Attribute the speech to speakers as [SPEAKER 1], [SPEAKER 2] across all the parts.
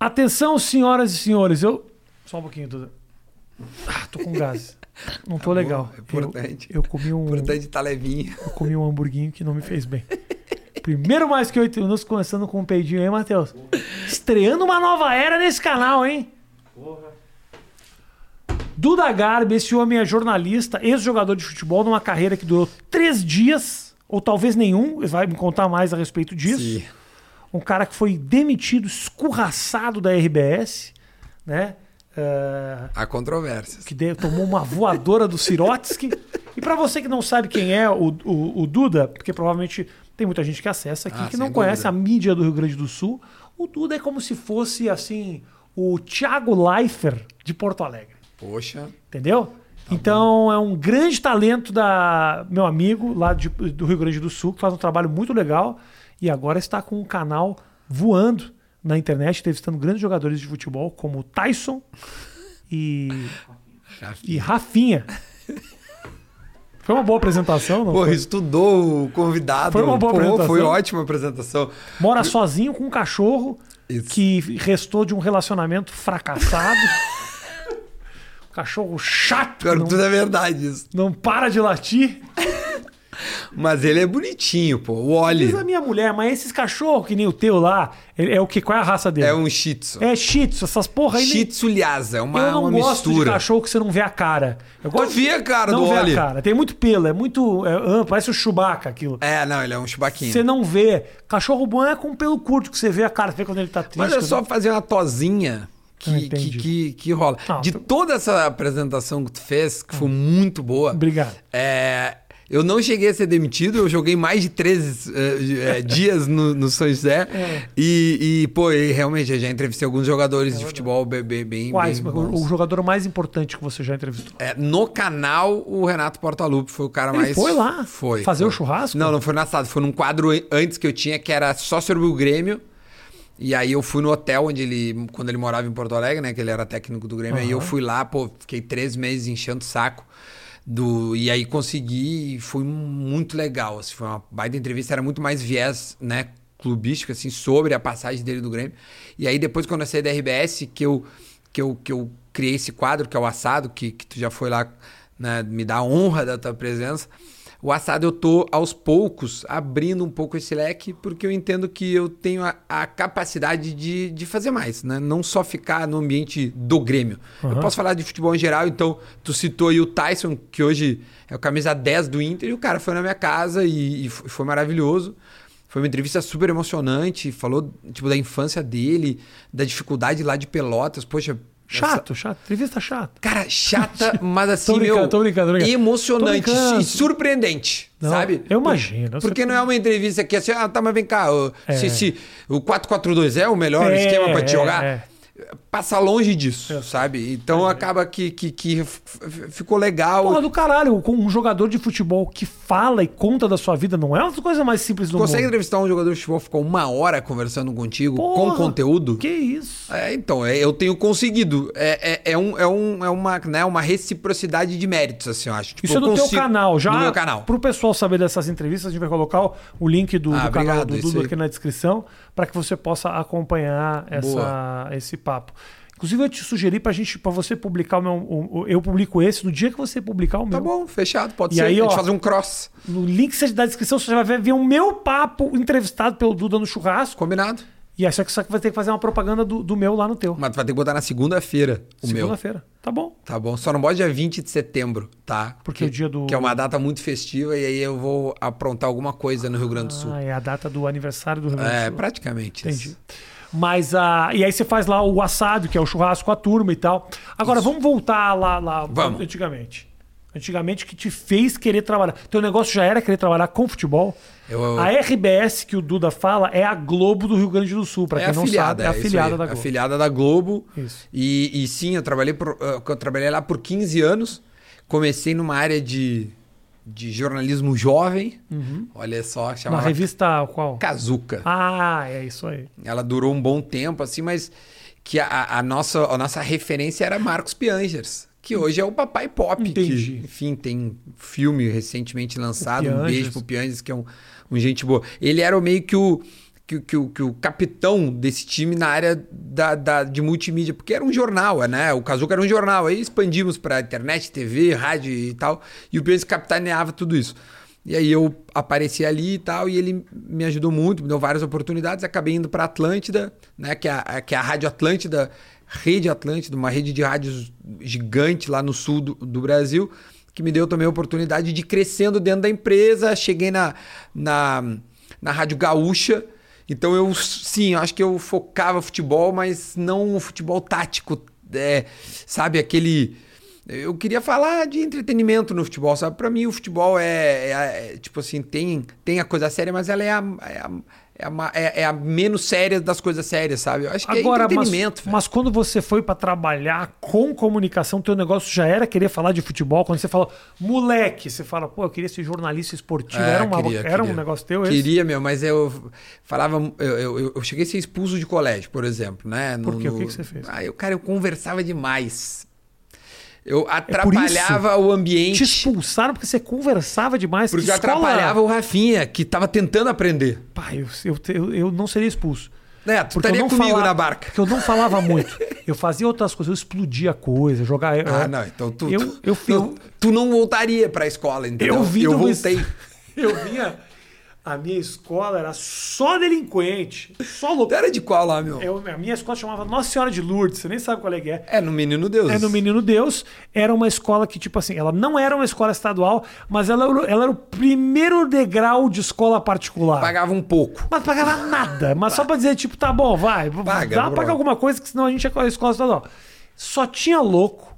[SPEAKER 1] Atenção, senhoras e senhores, eu. Só um pouquinho, Duda. Ah, tô com gás. Não tô legal.
[SPEAKER 2] é importante.
[SPEAKER 1] Eu, eu comi um.
[SPEAKER 2] Importante tá levinho.
[SPEAKER 1] Eu comi um hamburguinho que não me fez bem. Primeiro mais que oito minutos, começando com um peidinho aí, Matheus. Estreando uma nova era nesse canal, hein? Duda Garbi, esse homem é jornalista, ex-jogador de futebol, numa carreira que durou três dias, ou talvez nenhum, ele vai me contar mais a respeito disso.
[SPEAKER 2] Sim.
[SPEAKER 1] Um cara que foi demitido, escorraçado da RBS, né? É,
[SPEAKER 2] Há controvérsias.
[SPEAKER 1] que de- tomou uma voadora do Sirotsky. E pra você que não sabe quem é o, o- o Duda, porque provavelmente tem muita gente que acessa aqui
[SPEAKER 2] Ah,
[SPEAKER 1] que não conhece
[SPEAKER 2] dúvida.
[SPEAKER 1] a mídia do Rio Grande do Sul, o Duda é como se fosse assim o Thiago Leifert de Porto Alegre.
[SPEAKER 2] Poxa.
[SPEAKER 1] Entendeu? então é um grande talento da meu amigo lá de- do Rio Grande do Sul, que faz um trabalho muito legal e agora está com um canal voando na internet, entrevistando grandes jogadores de futebol como Tyson e, e Rafinha. Foi uma boa apresentação, não?
[SPEAKER 2] Pô,
[SPEAKER 1] foi?
[SPEAKER 2] estudou o convidado.
[SPEAKER 1] Foi uma boa
[SPEAKER 2] Pô,
[SPEAKER 1] apresentação.
[SPEAKER 2] Foi ótima apresentação.
[SPEAKER 1] Mora sozinho com um cachorro
[SPEAKER 2] Isso.
[SPEAKER 1] que restou de um relacionamento fracassado. cachorro chato,
[SPEAKER 2] Pior
[SPEAKER 1] não,
[SPEAKER 2] tudo é verdade isso.
[SPEAKER 1] não para de latir.
[SPEAKER 2] Mas ele é bonitinho, pô. O Oli
[SPEAKER 1] Diz a minha mulher, mas esses cachorros que nem o teu lá, ele- é o que? Qual é a raça dele?
[SPEAKER 2] é um shih tzu.
[SPEAKER 1] É shih tzu, essas porra aí.
[SPEAKER 2] Shih tzu é uma,
[SPEAKER 1] eu não
[SPEAKER 2] uma
[SPEAKER 1] gosto
[SPEAKER 2] mistura.
[SPEAKER 1] de cachorro que você não vê a cara. Eu gosto
[SPEAKER 2] vê a cara
[SPEAKER 1] não
[SPEAKER 2] do
[SPEAKER 1] vê
[SPEAKER 2] Oli.
[SPEAKER 1] a cara. Tem muito pelo, é muito é amplo, parece o Chewbacca aquilo.
[SPEAKER 2] É, não, ele é um chubaquinho.
[SPEAKER 1] Você não vê. Cachorro bom é com pelo curto que você vê a cara, você vê quando ele tá triste.
[SPEAKER 2] Mas é só fazer uma tosinha
[SPEAKER 1] Ah,
[SPEAKER 2] que, que, que, que rola.
[SPEAKER 1] Não,
[SPEAKER 2] De
[SPEAKER 1] tu-
[SPEAKER 2] toda essa apresentação que tu fez, que foi muito boa,
[SPEAKER 1] Obrigado.
[SPEAKER 2] é, eu não cheguei a ser demitido, eu joguei mais de 13 eh, eh, dias no, no São José.
[SPEAKER 1] É.
[SPEAKER 2] E, e, pô, e realmente eu já entrevistei alguns jogadores de futebol bem, bem, bem,
[SPEAKER 1] Quais?
[SPEAKER 2] bem
[SPEAKER 1] O, jogador mais importante que você já entrevistou?
[SPEAKER 2] É, no canal, o Renato Portaluppi foi o cara
[SPEAKER 1] Ele
[SPEAKER 2] mais.
[SPEAKER 1] foi lá
[SPEAKER 2] Foi.
[SPEAKER 1] fazer
[SPEAKER 2] foi.
[SPEAKER 1] o churrasco?
[SPEAKER 2] Não, não foi na assado. Foi num quadro an- antes que eu tinha, que era só sobre o Grêmio. E aí eu fui no hotel onde ele. Quando ele morava em Porto Alegre, né? Que ele era técnico do Grêmio. Aí eu fui lá, pô, fiquei três meses enchendo o saco. Do, e aí consegui e foi muito legal. Assim, foi uma baita entrevista, era muito mais viés, né? Clubístico, assim, sobre a passagem dele do Grêmio. E aí, depois, quando eu saí da RBS, que eu, que eu, que eu criei esse quadro, que é o Assado, que, que tu já foi lá né, me a honra da tua presença. O assado eu tô aos poucos abrindo um pouco esse leque, porque eu entendo que eu tenho a, a capacidade de, de fazer mais, né? Não só ficar no ambiente do Grêmio. Eu
[SPEAKER 1] Aham.
[SPEAKER 2] posso falar de futebol em geral, então tu citou aí o Tyson, que hoje é o camisa 10 do Inter, e o cara foi na minha casa e, e foi foi maravilhoso. Foi uma entrevista super emocionante, falou tipo da infância dele, da dificuldade lá de Pelotas, poxa.
[SPEAKER 1] Chato, chato. Entrevista chata.
[SPEAKER 2] Cara, chata, mas assim,
[SPEAKER 1] Tô brincando,
[SPEAKER 2] meu,
[SPEAKER 1] tô brincando, tô brincando.
[SPEAKER 2] emocionante
[SPEAKER 1] Tô brincando.
[SPEAKER 2] e surpreendente,
[SPEAKER 1] Não,
[SPEAKER 2] sabe?
[SPEAKER 1] eu imagino, eu
[SPEAKER 2] Porque não é uma entrevista que é assim, ah, tá, mas vem cá, o-
[SPEAKER 1] É.
[SPEAKER 2] se, se o 4-4-2 é o melhor
[SPEAKER 1] É,
[SPEAKER 2] esquema pra te
[SPEAKER 1] é,
[SPEAKER 2] jogar,
[SPEAKER 1] é.
[SPEAKER 2] Passa longe disso, sabe? Então acaba que, que, que ficou legal.
[SPEAKER 1] Porra do caralho, um jogador de futebol que fala e conta da sua vida não é uma coisa mais simples do
[SPEAKER 2] Consegue
[SPEAKER 1] mundo.
[SPEAKER 2] entrevistar um jogador de futebol, ficou uma hora conversando contigo,
[SPEAKER 1] Porra,
[SPEAKER 2] com conteúdo?
[SPEAKER 1] Que isso?
[SPEAKER 2] É, então, é, eu tenho conseguido. É, é, é, um, é, um, é uma, né, uma reciprocidade de méritos, assim, eu acho. Tipo,
[SPEAKER 1] Isso é do teu
[SPEAKER 2] consigo-
[SPEAKER 1] canal. Já
[SPEAKER 2] No meu canal.
[SPEAKER 1] Pro pessoal saber dessas entrevistas, a gente vai colocar o- link do,
[SPEAKER 2] Ah,
[SPEAKER 1] do canal
[SPEAKER 2] obrigado,
[SPEAKER 1] do
[SPEAKER 2] isso
[SPEAKER 1] Dudu aqui na descrição para que você possa acompanhar essa, esse papo. Inclusive, eu te sugeri pra gente, para você publicar o meu. o- o- eu publico esse no dia que você publicar o meu.
[SPEAKER 2] Tá bom, fechado, pode
[SPEAKER 1] E
[SPEAKER 2] ser.
[SPEAKER 1] aí,
[SPEAKER 2] a gente
[SPEAKER 1] ó,
[SPEAKER 2] fazer um cross.
[SPEAKER 1] No link da descrição, você vai ver o meu papo entrevistado pelo Duda no churrasco.
[SPEAKER 2] Combinado.
[SPEAKER 1] E aí só que você vai ter que fazer uma propaganda do, do meu lá no teu.
[SPEAKER 2] Mas tu vai ter que botar na segunda-feira o meu.
[SPEAKER 1] Segunda-feira. Tá bom.
[SPEAKER 2] Tá bom? Só não bota dia 20 de setembro, tá?
[SPEAKER 1] Porque é o dia do-
[SPEAKER 2] Que é uma data muito festiva e aí eu vou aprontar alguma coisa no Rio Grande do Sul.
[SPEAKER 1] Ah, é a data do aniversário do Rio Grande do
[SPEAKER 2] é,
[SPEAKER 1] Sul.
[SPEAKER 2] praticamente.
[SPEAKER 1] Entendi.
[SPEAKER 2] isso.
[SPEAKER 1] Mas a. E aí você faz lá o assado, que é o churrasco com a turma e tal. Agora, vamos voltar lá, lá
[SPEAKER 2] Vamos.
[SPEAKER 1] antigamente. Antigamente que te fez querer trabalhar. Teu negócio já era querer trabalhar com futebol.
[SPEAKER 2] Eu- eu-
[SPEAKER 1] A RBS que o Duda fala é a Globo do Rio Grande do Sul, pra
[SPEAKER 2] é
[SPEAKER 1] quem não
[SPEAKER 2] afiliada,
[SPEAKER 1] sabe. É afiliada
[SPEAKER 2] aí,
[SPEAKER 1] da Globo.
[SPEAKER 2] Afiliada da Globo.
[SPEAKER 1] Isso.
[SPEAKER 2] E, e sim, eu trabalhei, por, eh, eu trabalhei lá por 15 anos. Comecei numa área de, de jornalismo jovem. Olha só, chamava
[SPEAKER 1] revista qual?
[SPEAKER 2] Kazuca.
[SPEAKER 1] Ah, é isso aí.
[SPEAKER 2] Ela durou um bom tempo, assim, mas que a, a nossa, a nossa referência era Marcos Piangers, que hoje é o papai pop.
[SPEAKER 1] Entendi.
[SPEAKER 2] Que, enfim, tem filme recentemente lançado, um beijo pro Piangers, que é um, um gente boa. Ele era o meio que o, que, que, o- que o capitão desse time na área da, da- de multimídia, porque era um jornal, né? O Kazuca era um jornal. Aí expandimos para internet, TV, rádio e tal. E o Pedro capitaneava tudo isso. E aí eu apareci ali e tal, e ele me ajudou muito, me deu várias oportunidades. Acabei indo para Atlântida, né? Que é, a, que é a Rádio Atlântida, Rede Atlântida, uma rede de rádios gigante lá no sul do, do Brasil, que me deu também a oportunidade de ir crescendo dentro da empresa. Cheguei na, na, na Rádio Gaúcha. Então eu, sim, acho que eu focava futebol, mas não o futebol tático, é, sabe? Aquele. Eu queria falar de entretenimento no futebol, sabe? Pra mim o futebol é, é- é, tipo assim, tem, tem a coisa séria, mas ela é a, é a, é é- é a menos séria das coisas sérias, sabe? Eu acho que
[SPEAKER 1] Agora,
[SPEAKER 2] é
[SPEAKER 1] mas,
[SPEAKER 2] entretenimento, velho.
[SPEAKER 1] mas quando você foi pra trabalhar com comunicação, teu negócio já era querer falar de futebol? Quando você falou, moleque, você fala, pô, eu queria ser jornalista esportivo.
[SPEAKER 2] É,
[SPEAKER 1] era uma-
[SPEAKER 2] queria,
[SPEAKER 1] era um
[SPEAKER 2] queria.
[SPEAKER 1] negócio teu esse?
[SPEAKER 2] Queria, meu, mas eu falava. Eu, eu, eu- cheguei a ser expulso de colégio, por exemplo, né?
[SPEAKER 1] Por
[SPEAKER 2] No-
[SPEAKER 1] quê? O que que você fez?
[SPEAKER 2] Ah, eu, cara, eu conversava demais. Eu
[SPEAKER 1] É
[SPEAKER 2] atrapalhava o ambiente.
[SPEAKER 1] Te expulsaram porque você conversava demais.
[SPEAKER 2] Porque
[SPEAKER 1] Que
[SPEAKER 2] eu
[SPEAKER 1] escola-
[SPEAKER 2] atrapalhava o Rafinha, que tava tentando aprender.
[SPEAKER 1] Pá, eu, eu, eu, eu não seria expulso.
[SPEAKER 2] Né? Tu
[SPEAKER 1] Porque eu
[SPEAKER 2] estaria
[SPEAKER 1] não
[SPEAKER 2] comigo
[SPEAKER 1] falava-
[SPEAKER 2] na barca.
[SPEAKER 1] Porque eu não falava muito. Eu fazia outras coisas, eu explodia coisa, jogar.
[SPEAKER 2] Ah, não, então tu,
[SPEAKER 1] Eu,
[SPEAKER 2] tu,
[SPEAKER 1] eu,
[SPEAKER 2] tu,
[SPEAKER 1] eu,
[SPEAKER 2] tu não voltaria pra escola, entendeu?
[SPEAKER 1] eu vim
[SPEAKER 2] eu voltei.
[SPEAKER 1] Eu vinha. A minha escola era só delinquente, só louco.
[SPEAKER 2] Era de qual lá, meu?
[SPEAKER 1] Eu- a minha escola chamava Nossa Senhora de Lourdes, você nem sabe qual é que é.
[SPEAKER 2] É no Menino Deus.
[SPEAKER 1] É no Menino Deus. Era uma escola que, tipo assim, ela não era uma escola estadual, mas ela, ela era o primeiro degrau de escola particular.
[SPEAKER 2] Pagava um pouco.
[SPEAKER 1] Mas pagava nada. Mas só pra dizer, tipo, tá bom, vai.
[SPEAKER 2] Paga,
[SPEAKER 1] dá pra pagar alguma coisa, que senão a gente é escola estadual. Só tinha louco,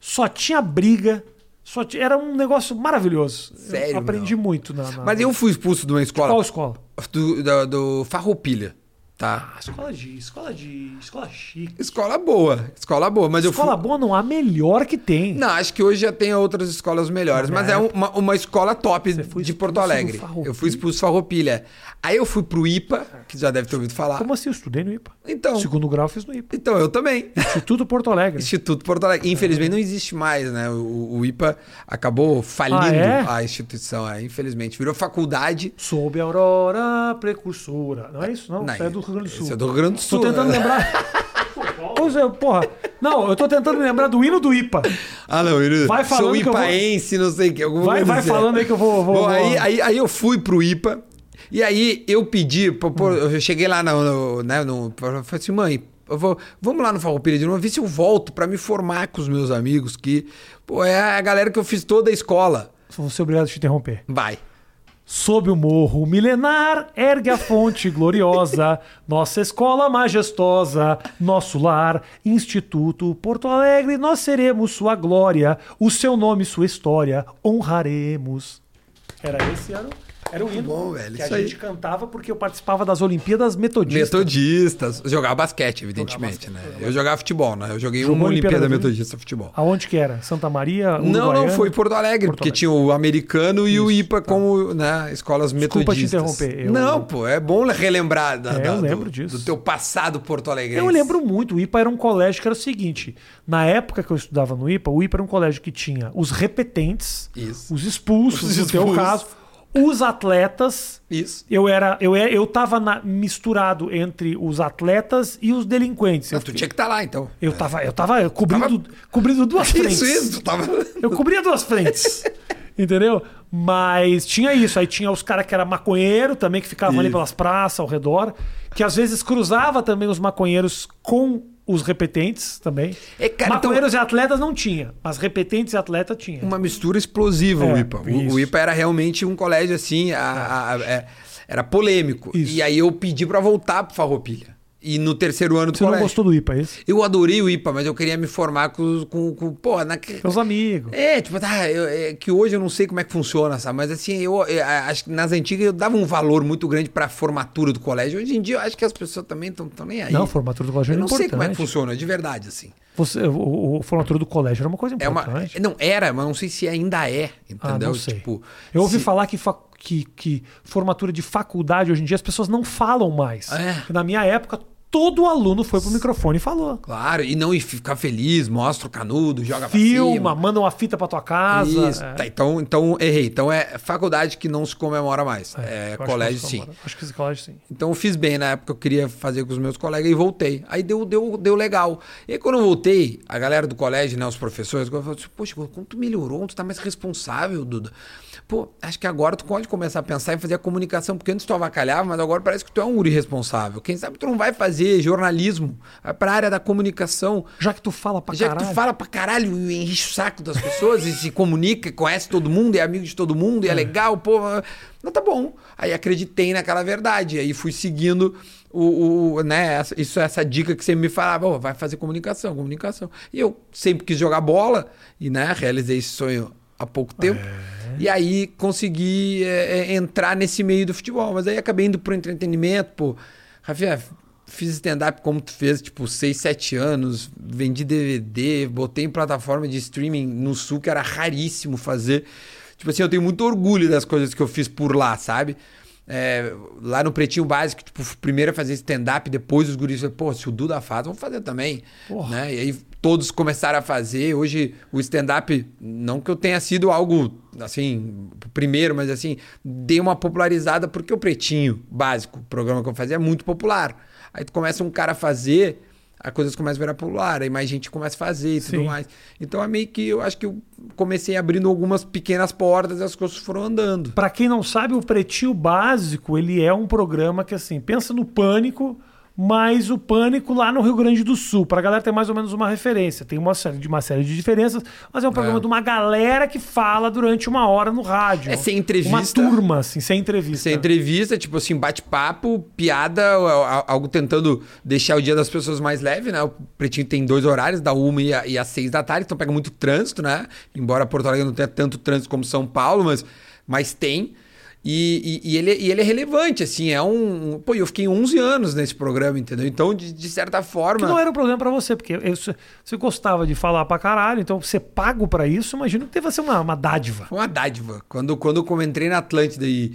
[SPEAKER 1] só tinha briga, só ti- era um negócio maravilhoso.
[SPEAKER 2] Sério,
[SPEAKER 1] Eu aprendi muito na, na-
[SPEAKER 2] Mas eu fui expulso de uma escola.
[SPEAKER 1] Qual escola?
[SPEAKER 2] Do, do, do Farroupilha, tá?
[SPEAKER 1] Ah, escola de. Escola de. Escola chique.
[SPEAKER 2] Escola boa, escola boa. Mas eu fui...
[SPEAKER 1] Escola boa não há melhor que tem.
[SPEAKER 2] Não, acho que hoje já tem outras escolas melhores, mas
[SPEAKER 1] minha
[SPEAKER 2] é uma, uma escola top de Porto Alegre. Eu fui expulso Farroupilha. Aí eu fui pro IPA, que já deve ter ouvido falar.
[SPEAKER 1] Como assim? Eu estudei no IPA.
[SPEAKER 2] Então,
[SPEAKER 1] Segundo grau eu fiz no IPA.
[SPEAKER 2] então eu também.
[SPEAKER 1] Instituto Porto Alegre.
[SPEAKER 2] Instituto Porto Alegre. Infelizmente não existe mais, né? O, o IPA acabou falindo
[SPEAKER 1] Ah, é?
[SPEAKER 2] a instituição, é, infelizmente. Virou faculdade.
[SPEAKER 1] Sob a aurora precursora. Não é isso? Não,
[SPEAKER 2] Não,
[SPEAKER 1] é do Rio Grande do Sul.
[SPEAKER 2] Esse é do Rio Grande do Sul.
[SPEAKER 1] Tô tentando
[SPEAKER 2] né?
[SPEAKER 1] lembrar. Pois é, porra. Não, eu tô tentando me lembrar do hino do IPA.
[SPEAKER 2] Ah, não, eu
[SPEAKER 1] Vai falando
[SPEAKER 2] sou
[SPEAKER 1] eu vou-
[SPEAKER 2] ipaense, não sei o que. alguma
[SPEAKER 1] Vai, vai
[SPEAKER 2] assim.
[SPEAKER 1] falando aí que eu vou. vou,
[SPEAKER 2] Bom,
[SPEAKER 1] vou-
[SPEAKER 2] aí, aí, aí eu fui pro IPA. E aí eu pedi, pô, pô, eu cheguei lá no, no, né, no, falei assim, mãe, eu vou, vamos lá no Farroupilha de novo, ver se eu volto pra me formar com os meus amigos, que, pô, é a galera que eu fiz toda a escola.
[SPEAKER 1] Vou ser obrigado a te interromper.
[SPEAKER 2] Vai.
[SPEAKER 1] Sob o morro milenar, ergue a fonte gloriosa, nossa escola majestosa, nosso lar, Instituto Porto Alegre, nós seremos sua glória, o seu nome, sua história, honraremos. Era esse, era, o- era o hino
[SPEAKER 2] bom, velho,
[SPEAKER 1] que
[SPEAKER 2] isso
[SPEAKER 1] a
[SPEAKER 2] aí.
[SPEAKER 1] gente cantava porque eu participava das Olimpíadas Metodistas.
[SPEAKER 2] Metodistas. Jogava basquete, evidentemente, né? Eu jogava futebol, né? Eu joguei
[SPEAKER 1] Jogou
[SPEAKER 2] uma
[SPEAKER 1] Olimpíada?
[SPEAKER 2] Metodista futebol.
[SPEAKER 1] Aonde que era? Santa Maria?
[SPEAKER 2] Não, não,
[SPEAKER 1] Uruguaiana?
[SPEAKER 2] foi Porto Alegre,
[SPEAKER 1] Porto
[SPEAKER 2] porque
[SPEAKER 1] Alegre.
[SPEAKER 2] tinha o americano e o
[SPEAKER 1] Isso,
[SPEAKER 2] IPA
[SPEAKER 1] tá.
[SPEAKER 2] como né, escolas
[SPEAKER 1] Desculpa te
[SPEAKER 2] metodistas.
[SPEAKER 1] interromper, eu-
[SPEAKER 2] Não, pô, é bom relembrar da,
[SPEAKER 1] É,
[SPEAKER 2] da-
[SPEAKER 1] eu lembro
[SPEAKER 2] do,
[SPEAKER 1] disso.
[SPEAKER 2] do teu passado porto alegre.
[SPEAKER 1] Eu lembro muito. O IPA era um colégio que era o seguinte: na época que eu estudava no IPA, o IPA era um colégio que tinha os repetentes,
[SPEAKER 2] Isso.
[SPEAKER 1] os expulsos,
[SPEAKER 2] Os
[SPEAKER 1] no teu
[SPEAKER 2] expulsos.
[SPEAKER 1] caso, os atletas.
[SPEAKER 2] Isso.
[SPEAKER 1] Eu era, eu era, eu tava na- misturado entre os atletas e os delinquentes. Eu,
[SPEAKER 2] Não, tu tinha que estar lá, então.
[SPEAKER 1] eu tava, eu tava cobrindo, cobrindo duas frentes.
[SPEAKER 2] Isso, isso. Tu tava...
[SPEAKER 1] Eu cobria duas frentes. Entendeu? Mas tinha isso. Aí tinha os caras que era maconheiro também, que ficavam ali pelas praças ao redor. Que às vezes cruzava também os maconheiros com os repetentes também.
[SPEAKER 2] É, cara, então-
[SPEAKER 1] maconheiros e atletas não tinha, mas repetentes e atleta tinha.
[SPEAKER 2] Uma mistura explosiva
[SPEAKER 1] É,
[SPEAKER 2] o IPA. O, o IPA era realmente um colégio assim, a- a- a- é, era polêmico.
[SPEAKER 1] Isso.
[SPEAKER 2] E aí eu pedi pra voltar pro Farroupilha. E no terceiro ano do
[SPEAKER 1] Você não
[SPEAKER 2] colégio.
[SPEAKER 1] gostou do IPA, é esse?
[SPEAKER 2] Eu adorei o IPA, mas eu queria me formar com, com, com pô, na,
[SPEAKER 1] Meus amigos.
[SPEAKER 2] É, tipo, tá, eu- é que hoje eu não sei como é que funciona, sabe? Mas assim, eu, eu acho que nas antigas eu dava um valor muito grande pra formatura do colégio. Hoje em dia eu acho que as pessoas também estão nem aí.
[SPEAKER 1] Não, formatura do colégio
[SPEAKER 2] eu
[SPEAKER 1] era
[SPEAKER 2] não sei como é que
[SPEAKER 1] importante.
[SPEAKER 2] funciona, de verdade, assim.
[SPEAKER 1] Você, o, o formatura do colégio era uma coisa
[SPEAKER 2] É uma,
[SPEAKER 1] importante.
[SPEAKER 2] não, era, mas não sei se ainda é,
[SPEAKER 1] Ah,
[SPEAKER 2] entendeu?
[SPEAKER 1] não sei.
[SPEAKER 2] Tipo,
[SPEAKER 1] eu ouvi
[SPEAKER 2] se-
[SPEAKER 1] falar que, que, que formatura de faculdade hoje em dia as pessoas não falam mais.
[SPEAKER 2] É.
[SPEAKER 1] Na minha época, todo aluno foi pro microfone e falou.
[SPEAKER 2] Claro, e não e ficar feliz, mostra o canudo, joga
[SPEAKER 1] Filma, manda uma fita pra tua casa.
[SPEAKER 2] Isso.
[SPEAKER 1] é.
[SPEAKER 2] Tá, então, então, errei. Então é faculdade que não se comemora mais. É,
[SPEAKER 1] que
[SPEAKER 2] colégio sim.
[SPEAKER 1] comemora. Acho que esse colégio sim.
[SPEAKER 2] Então eu fiz bem na época, eu queria fazer com os meus colegas e voltei. Aí deu, deu, deu legal. E aí quando eu voltei, a galera do colégio, né, os professores, falaram assim, poxa, como tu melhorou, tu tá mais responsável, Duda. Pô, acho que agora tu pode começar a pensar em fazer a comunicação, porque antes tu avacalhava, mas agora parece que tu é um guri responsável. Quem sabe tu não vai fazer jornalismo, vai pra área da comunicação.
[SPEAKER 1] Já que tu fala pra
[SPEAKER 2] Já
[SPEAKER 1] caralho.
[SPEAKER 2] que tu fala pra caralho e enche o saco das pessoas e se comunica, conhece todo mundo, é amigo de todo mundo, e é, legal, pô. Não tá bom. Aí acreditei naquela verdade. Aí fui seguindo o, o- né, essa- isso essa dica que você me falava, "Ô, vai fazer comunicação, comunicação. E eu sempre quis jogar bola e, né, realizei esse sonho há pouco tempo. E aí consegui é, é, entrar nesse meio do futebol. Mas aí acabei indo pro entretenimento, pô. Rafinha, fiz stand-up como tu fez, tipo, 6, 7 anos, vendi DVD, botei em plataforma de streaming no sul, que era raríssimo fazer. Tipo assim, eu tenho muito orgulho das coisas que eu fiz por lá, sabe? É, lá no Pretinho Básico, tipo, primeiro a fazer stand-up, depois os guris falaram, pô, se o Duda faz, vamos fazer também.
[SPEAKER 1] Porra.
[SPEAKER 2] Né? E aí todos começaram a fazer. Hoje o stand-up, não que eu tenha sido algo assim, primeiro, mas assim, dei uma popularizada porque o Pretinho Básico, o programa que eu fazia, é muito popular. Aí tu começa um cara a fazer, as coisas começam a virar popular, aí mais gente começa a fazer e tudo
[SPEAKER 1] Sim.
[SPEAKER 2] mais. Então é meio que eu acho que eu comecei abrindo algumas pequenas portas e as coisas foram andando.
[SPEAKER 1] Pra quem não sabe, o Pretinho Básico, ele é um programa que, assim, pensa no Pânico, mas o Pânico lá no Rio Grande do Sul. Pra galera ter mais ou menos uma referência. Tem uma série de, uma série de diferenças, mas é um programa
[SPEAKER 2] É.
[SPEAKER 1] de uma galera que fala durante uma hora no rádio.
[SPEAKER 2] É sem entrevista.
[SPEAKER 1] Uma turma, assim, sem entrevista.
[SPEAKER 2] Sem entrevista, tipo assim, bate-papo, piada, a- a- algo tentando deixar o dia das pessoas mais leve, né? O Pretinho tem dois horários, da uma e, a- e às seis da tarde, então pega muito trânsito, né? Embora Porto Alegre não tenha tanto trânsito como São Paulo, mas, mas tem. E, e- e ele, e ele é relevante, assim, é um... Pô, eu fiquei 11 anos nesse programa, entendeu? Então, de, de certa
[SPEAKER 1] Que
[SPEAKER 2] forma...
[SPEAKER 1] não era um problema pra você, porque eu- você gostava de falar pra caralho, então você pago pra isso, imagino que deva ser uma, uma dádiva.
[SPEAKER 2] Foi uma dádiva. Quando, quando eu entrei na Atlântida e,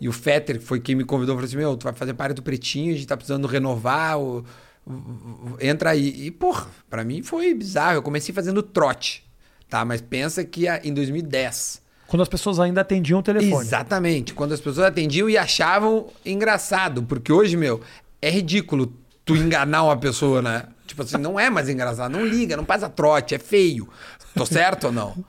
[SPEAKER 2] e o Fetter, que foi quem me convidou, falou assim: Meu, tu vai fazer parte do Pretinho, a gente tá precisando renovar, o- o- o- entra aí. E, porra, pra mim foi bizarro. Eu comecei fazendo trote, tá? Mas pensa que em 2010.
[SPEAKER 1] Quando as pessoas ainda atendiam o telefone.
[SPEAKER 2] Exatamente. Quando as pessoas atendiam e achavam engraçado. Porque hoje, meu, é ridículo tu enganar uma pessoa, né? Tipo assim, não é mais engraçado. Não liga, não passa trote, é feio. Tô certo ou não?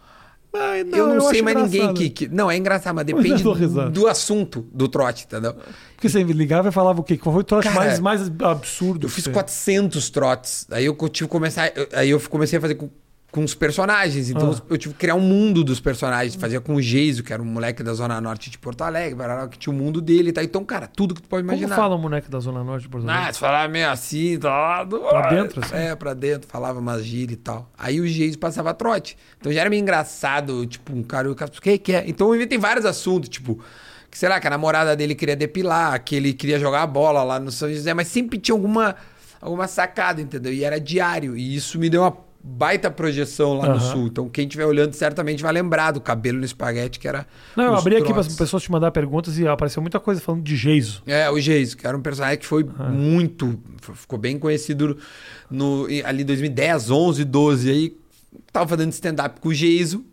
[SPEAKER 1] Ai,
[SPEAKER 2] eu não sei
[SPEAKER 1] acho
[SPEAKER 2] mais ninguém
[SPEAKER 1] engraçado.
[SPEAKER 2] que, que- Não, é engraçado, mas
[SPEAKER 1] eu
[SPEAKER 2] depende do assunto do trote, entendeu?
[SPEAKER 1] Porque você ligava e falava o quê? Qual foi o trote
[SPEAKER 2] Cara,
[SPEAKER 1] mais, mais absurdo?
[SPEAKER 2] Eu fiz
[SPEAKER 1] você-
[SPEAKER 2] 400 trotes. Aí eu tive que começar. eu- Aí eu comecei a fazer com, com os personagens. Então
[SPEAKER 1] Ah.
[SPEAKER 2] eu tive que criar um mundo dos personagens. Fazia com o Geiso, que era um moleque da Zona Norte de Porto Alegre, que tinha o mundo dele. Tá? Então, cara, tudo que tu pode
[SPEAKER 1] Como
[SPEAKER 2] imaginar.
[SPEAKER 1] fala o moleque da Zona Norte de Porto Alegre?
[SPEAKER 2] Ah, você falava meio assim, tá?
[SPEAKER 1] Pra dentro, assim?
[SPEAKER 2] É, pra dentro, falava umas gírias e tal. Aí o Geiso passava trote. Então já era meio engraçado, tipo, um cara, o cara, o que que é? Então eu inventei vários assuntos, tipo, que sei lá, que a namorada dele queria depilar, que ele queria jogar a bola lá no São José, mas sempre tinha alguma, alguma sacada, entendeu? E era diário. E isso me deu uma baita projeção lá no
[SPEAKER 1] Aham.
[SPEAKER 2] sul. Então quem estiver olhando certamente vai lembrar do cabelo no espaguete, que era.
[SPEAKER 1] Não, eu abri aqui para as
[SPEAKER 2] trotes.
[SPEAKER 1] pessoas te mandar perguntas e apareceu muita coisa falando de Geiso.
[SPEAKER 2] É, o Geiso, que era um personagem que foi
[SPEAKER 1] Ah.
[SPEAKER 2] muito. Ficou bem conhecido no, ali em 2010, 11, 12. Aí tava fazendo stand-up com o Geiso,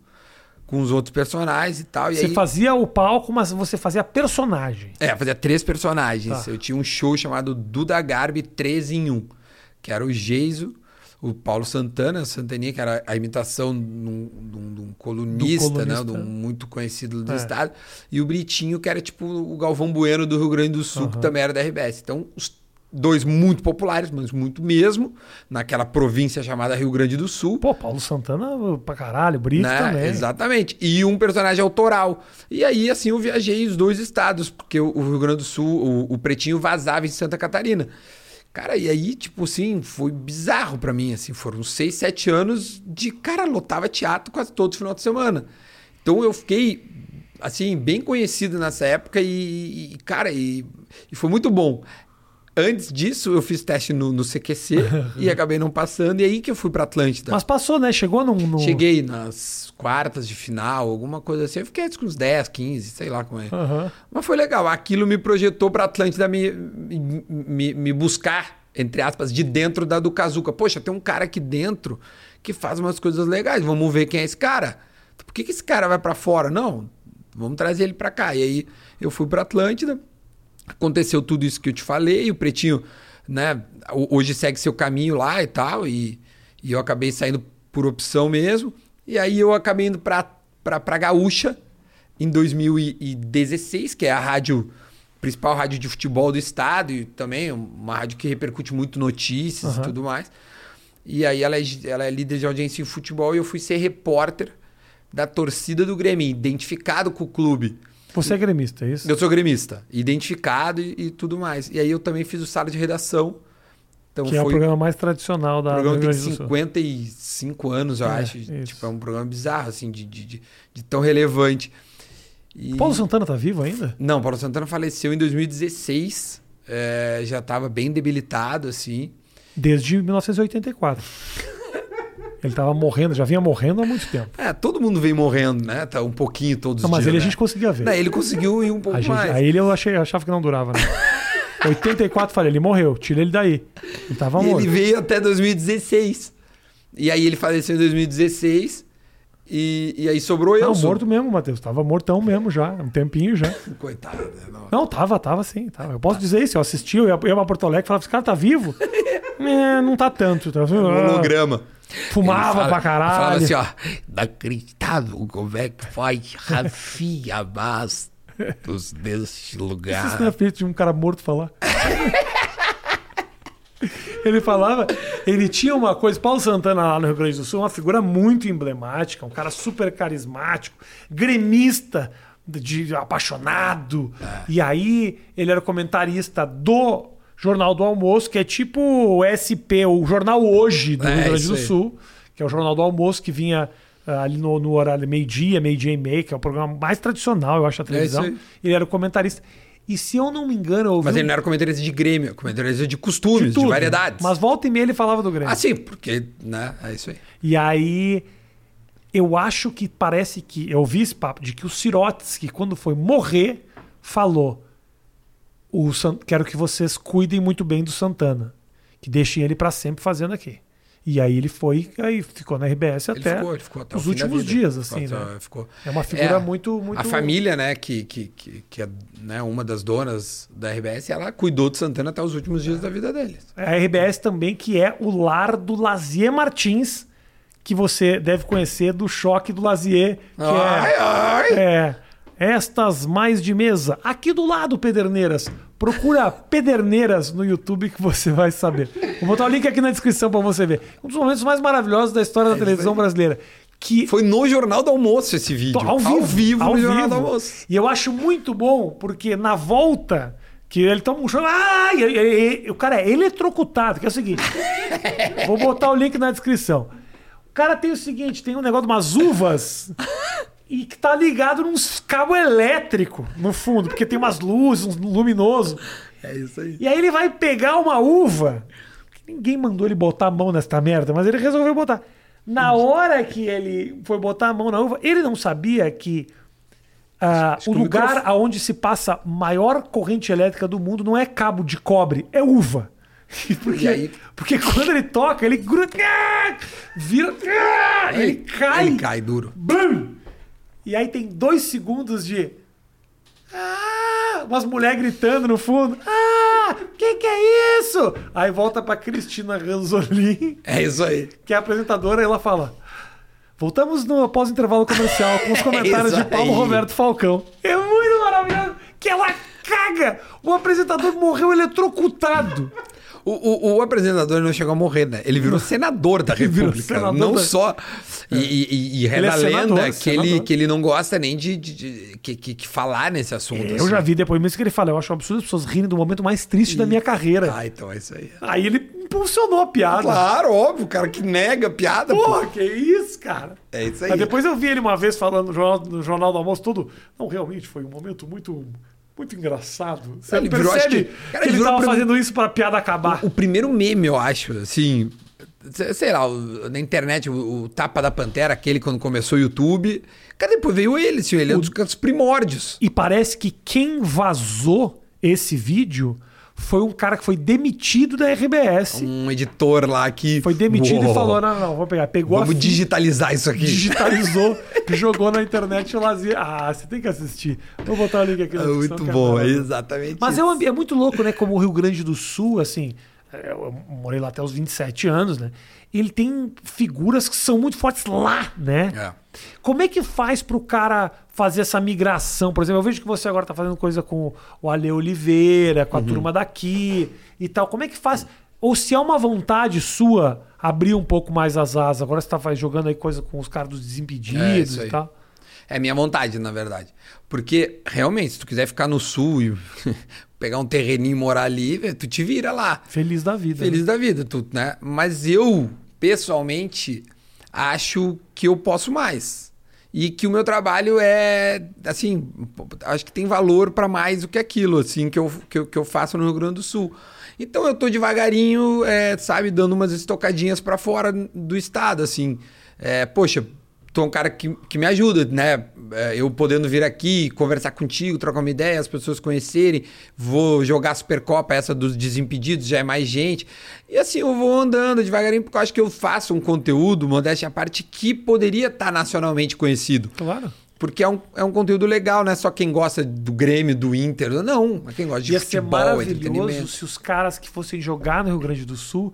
[SPEAKER 2] com os outros personagens e tal. E
[SPEAKER 1] Você
[SPEAKER 2] aí,
[SPEAKER 1] fazia o palco, mas você fazia personagem.
[SPEAKER 2] É, fazia três personagens.
[SPEAKER 1] Tá.
[SPEAKER 2] Eu tinha um show chamado Duda Garbi 3 em 1, que era o Geiso, o Paulo Santana, Santaninha, que era a imitação de um, de um- de um colunista,
[SPEAKER 1] Do
[SPEAKER 2] né?
[SPEAKER 1] colunista.
[SPEAKER 2] De um muito conhecido do
[SPEAKER 1] É.
[SPEAKER 2] estado. E o Britinho, que era tipo o Galvão Bueno do Rio Grande do Sul, que
[SPEAKER 1] Aham.
[SPEAKER 2] também era da RBS. Então, os dois muito populares, mas muito mesmo, naquela província chamada Rio Grande do Sul.
[SPEAKER 1] Pô, Paulo Santana pra caralho, Brito
[SPEAKER 2] Né?
[SPEAKER 1] também.
[SPEAKER 2] Exatamente. E um personagem autoral. E aí, assim, eu viajei os dois estados, porque o o Rio Grande do Sul, o, o Pretinho vazava em Santa Catarina. Cara, e aí, tipo assim, foi bizarro pra mim, assim, foram seis, sete anos de, cara, lotava teatro quase todo final de semana. Então eu fiquei, assim, bem conhecido nessa época e, e, cara, e, e foi muito bom. Antes disso, eu fiz teste no, no CQC e acabei não passando, e aí que eu fui pra Atlântida.
[SPEAKER 1] Mas passou, né? Chegou num. num-
[SPEAKER 2] Cheguei nas quartas de final, alguma coisa assim. Eu fiquei que uns 10, 15, sei lá como é.
[SPEAKER 1] Aham.
[SPEAKER 2] Mas foi legal. Aquilo me projetou pra Atlântida me, me, me buscar entre aspas, de dentro da do Kazuca. Poxa, tem um cara aqui dentro que faz umas coisas legais. Vamos ver quem é esse cara. Por que, que esse cara vai para fora? Não, vamos trazer ele para cá. E aí eu fui para Atlântida. Aconteceu tudo isso que eu te falei. O Pretinho, né, hoje segue seu caminho lá e tal. E, e eu acabei saindo por opção mesmo. E aí eu acabei indo para para Gaúcha em 2016, que é a rádio principal rádio de futebol do estado e também uma rádio que repercute muito notícias uhum. e tudo mais. E aí ela é, ela é líder de audiência em futebol e eu fui ser repórter da torcida do Grêmio, identificado com o clube.
[SPEAKER 1] Você é gremista, é isso?
[SPEAKER 2] Eu sou gremista, identificado e, e tudo mais. E aí eu também fiz o sala de redação.
[SPEAKER 1] Então que é o programa mais tradicional da
[SPEAKER 2] programa tem 55 anos, eu é, acho. Isso. Tipo, é um programa bizarro, assim, de, de, de, de tão relevante.
[SPEAKER 1] E... Paulo Santana tá vivo ainda?
[SPEAKER 2] Não, Paulo Santana faleceu em 2016. É, já estava bem debilitado, assim.
[SPEAKER 1] Desde 1984. ele estava morrendo, já vinha morrendo há muito tempo.
[SPEAKER 2] É, todo mundo vem morrendo, né? Tá um pouquinho todos
[SPEAKER 1] não,
[SPEAKER 2] os
[SPEAKER 1] mas
[SPEAKER 2] dias.
[SPEAKER 1] Mas ele
[SPEAKER 2] né?
[SPEAKER 1] a gente conseguia ver.
[SPEAKER 2] Não, ele conseguiu ir um pouco
[SPEAKER 1] gente,
[SPEAKER 2] mais.
[SPEAKER 1] Aí ele eu, achei, achava que não durava, né? 84, falei, ele morreu, tira ele daí. Ele tava morto.
[SPEAKER 2] Ele veio até 2016. E aí ele faleceu em 2016. E, e aí sobrou eu.
[SPEAKER 1] Não, morto mesmo, Matheus. Tava mortão mesmo já, um tempinho já.
[SPEAKER 2] Coitado. Né? Não.
[SPEAKER 1] não, tava, tava sim. Tava. Eu posso dizer isso, eu assisti, eu ia, eu ia pra Porto Alegre e falava, esse cara tá vivo? é, não tá tanto. Tá...
[SPEAKER 2] Holograma.
[SPEAKER 1] Fumava fala, pra caralho. Falava
[SPEAKER 2] assim, ó, inacreditável como é que faz Rafinha Bastos nesse lugar.
[SPEAKER 1] Isso não é feito de um cara morto falar. Ele falava, ele tinha uma coisa, Paulo Santana lá no Rio Grande do Sul, uma figura muito emblemática, um cara super carismático, gremista, de apaixonado. É. E aí ele era comentarista do Jornal do Almoço, que é tipo o SP, o Jornal Hoje do é, Rio Grande do Sul, que é o Jornal do Almoço que vinha uh, ali no, no horário meio-dia, meio-dia e meio, que é o programa mais tradicional, eu acho, da é televisão. É ele era o comentarista. E se eu não me engano. Eu
[SPEAKER 2] mas ele não era comentarista de Grêmio, comentarista de costumes, de, de, variedades.
[SPEAKER 1] Mas volta e meia ele falava do Grêmio.
[SPEAKER 2] Ah, sim, porque. Né, é isso aí.
[SPEAKER 1] E aí. Eu acho que parece que. Eu ouvi esse papo de que o Sirotsky, quando foi morrer, falou: o, Quero que vocês cuidem muito bem do Santana. Que deixem ele para sempre fazendo aqui. E aí ele foi, aí ficou na RBS ele até, ficou, ficou até os últimos dias, assim, ficou, né? Ficou. É uma figura é, muito, muito.
[SPEAKER 2] A família, né, que, que, que, que é né, uma das donas da RBS, ela cuidou de Santana até os últimos dias é. da vida deles.
[SPEAKER 1] É a RBS também, que é o lar do Lazier Martins, que você deve conhecer do choque do Lazier. Que ai, é, ai. é estas mais de mesa. Aqui do lado, Pederneiras. Procura Pederneiras no YouTube que você vai saber. Vou botar o link aqui na descrição para você ver. Um dos momentos mais maravilhosos da história da é televisão brasileira. Que...
[SPEAKER 2] Foi no Jornal do Almoço esse vídeo.
[SPEAKER 1] Ao vivo, ao vivo ao no vivo. Jornal do Almoço. E eu acho muito bom, porque na volta que ele toma um chão. Ah, e, e, e, o cara é eletrocutado, que é o seguinte. vou botar o link na descrição. O cara tem o seguinte: tem um negócio de umas uvas e que tá ligado num cabo elétrico no fundo, porque tem umas luzes, um luminoso.
[SPEAKER 2] É isso aí.
[SPEAKER 1] E aí ele vai pegar uma uva. Ninguém mandou ele botar a mão nesta merda, mas ele resolveu botar. Na hora que ele foi botar a mão na uva, ele não sabia que uh, o lugar microfone... aonde se passa maior corrente elétrica do mundo não é cabo de cobre, é uva. Porque, aí... porque quando ele toca, ele vira. Ele cai.
[SPEAKER 2] Ele cai duro.
[SPEAKER 1] Bum! E aí tem dois segundos de. Ah! Umas mulheres gritando no fundo. Ah! Que que é isso? Aí volta pra Cristina Ranzolin.
[SPEAKER 2] É isso aí.
[SPEAKER 1] Que é a apresentadora e ela fala. Voltamos no após intervalo comercial com os comentários é de Paulo Roberto Falcão. É muito maravilhoso que ela caga. O apresentador morreu eletrocutado.
[SPEAKER 2] O, o, o, apresentador não chegou a morrer, né? Ele virou senador da República. Senador não da... só. E, e, e reza a é lenda que, ele, que ele não gosta nem de, de, de que, que, que, falar nesse assunto.
[SPEAKER 1] É, eu assim. já vi depois mesmo que ele fala. Eu acho um absurdo as pessoas rirem do momento mais triste e... da minha carreira.
[SPEAKER 2] Ah, então é isso aí.
[SPEAKER 1] Aí ele impulsionou a piada.
[SPEAKER 2] Claro, óbvio, cara que nega a piada.
[SPEAKER 1] Porra, pô. que isso, cara.
[SPEAKER 2] É isso aí.
[SPEAKER 1] Mas depois eu vi ele uma vez falando no jornal, no jornal do Almoço todo. Não, realmente foi um momento muito muito engraçado. Você ele percebe virou, que, cara, que ele, ele tava fazendo isso pra piada acabar.
[SPEAKER 2] O, o, primeiro meme, eu acho, assim... Sei lá, na internet, o, o, Tapa da Pantera, aquele quando começou o YouTube. Cara, depois veio ele, assim, ele é um dos primórdios.
[SPEAKER 1] E parece que quem vazou esse vídeo foi um cara que foi demitido da RBS.
[SPEAKER 2] Um editor lá que.
[SPEAKER 1] Foi demitido
[SPEAKER 2] Uou.
[SPEAKER 1] e falou: não, não, vou pegar. Pegou
[SPEAKER 2] Vamos digitalizar isso aqui.
[SPEAKER 1] digitalizou, jogou na internet e lazia. Ah, você tem que assistir. Vou botar o link aqui na
[SPEAKER 2] É
[SPEAKER 1] descrição,
[SPEAKER 2] muito
[SPEAKER 1] é
[SPEAKER 2] bom, é exatamente.
[SPEAKER 1] Mas é,
[SPEAKER 2] isso.
[SPEAKER 1] um- é muito louco, né? Como o Rio Grande do Sul, assim, é, eu morei lá até os 27 anos, né? Ele tem figuras que são muito fortes lá, né?
[SPEAKER 2] É.
[SPEAKER 1] Como é que faz pro cara fazer essa migração? Por exemplo, eu vejo que você agora tá fazendo coisa com o Ale Oliveira,
[SPEAKER 2] Uhum.
[SPEAKER 1] com a turma daqui e tal. Como é que faz? Ou se é uma vontade sua abrir um pouco mais as asas, agora você tá faz- jogando aí coisa com os caras dos
[SPEAKER 2] É,
[SPEAKER 1] Desimpedidos
[SPEAKER 2] isso
[SPEAKER 1] e tal.
[SPEAKER 2] É minha vontade, na verdade. Porque, realmente, se tu quiser ficar no sul e pegar um terreninho e morar ali, tu te vira lá.
[SPEAKER 1] Feliz da vida.
[SPEAKER 2] Feliz
[SPEAKER 1] né?
[SPEAKER 2] da vida, tu, né? Mas eu, pessoalmente, acho que eu posso mais. E que o meu trabalho é, assim, acho que tem valor para mais do que aquilo, assim, que eu, que, eu, que eu faço no Rio Grande do Sul. Então eu tô devagarinho, é, sabe, dando umas estocadinhas para fora do estado, assim. É, poxa, tu é um cara que, que me ajuda, né? É, eu podendo vir aqui, conversar contigo, trocar uma ideia, as pessoas conhecerem. Vou jogar a Supercopa, essa dos Desimpedidos, já é mais gente. E assim, eu vou andando devagarinho, porque eu acho que eu faço um conteúdo, modéstia à parte, que poderia estar nacionalmente conhecido.
[SPEAKER 1] Claro.
[SPEAKER 2] Porque é um, é um conteúdo legal, não é só quem gosta do Grêmio, do Inter. Não, é quem gosta de
[SPEAKER 1] Ia ser
[SPEAKER 2] futebol,
[SPEAKER 1] maravilhoso
[SPEAKER 2] entretenimento.
[SPEAKER 1] se os caras que fossem jogar no Rio Grande do Sul,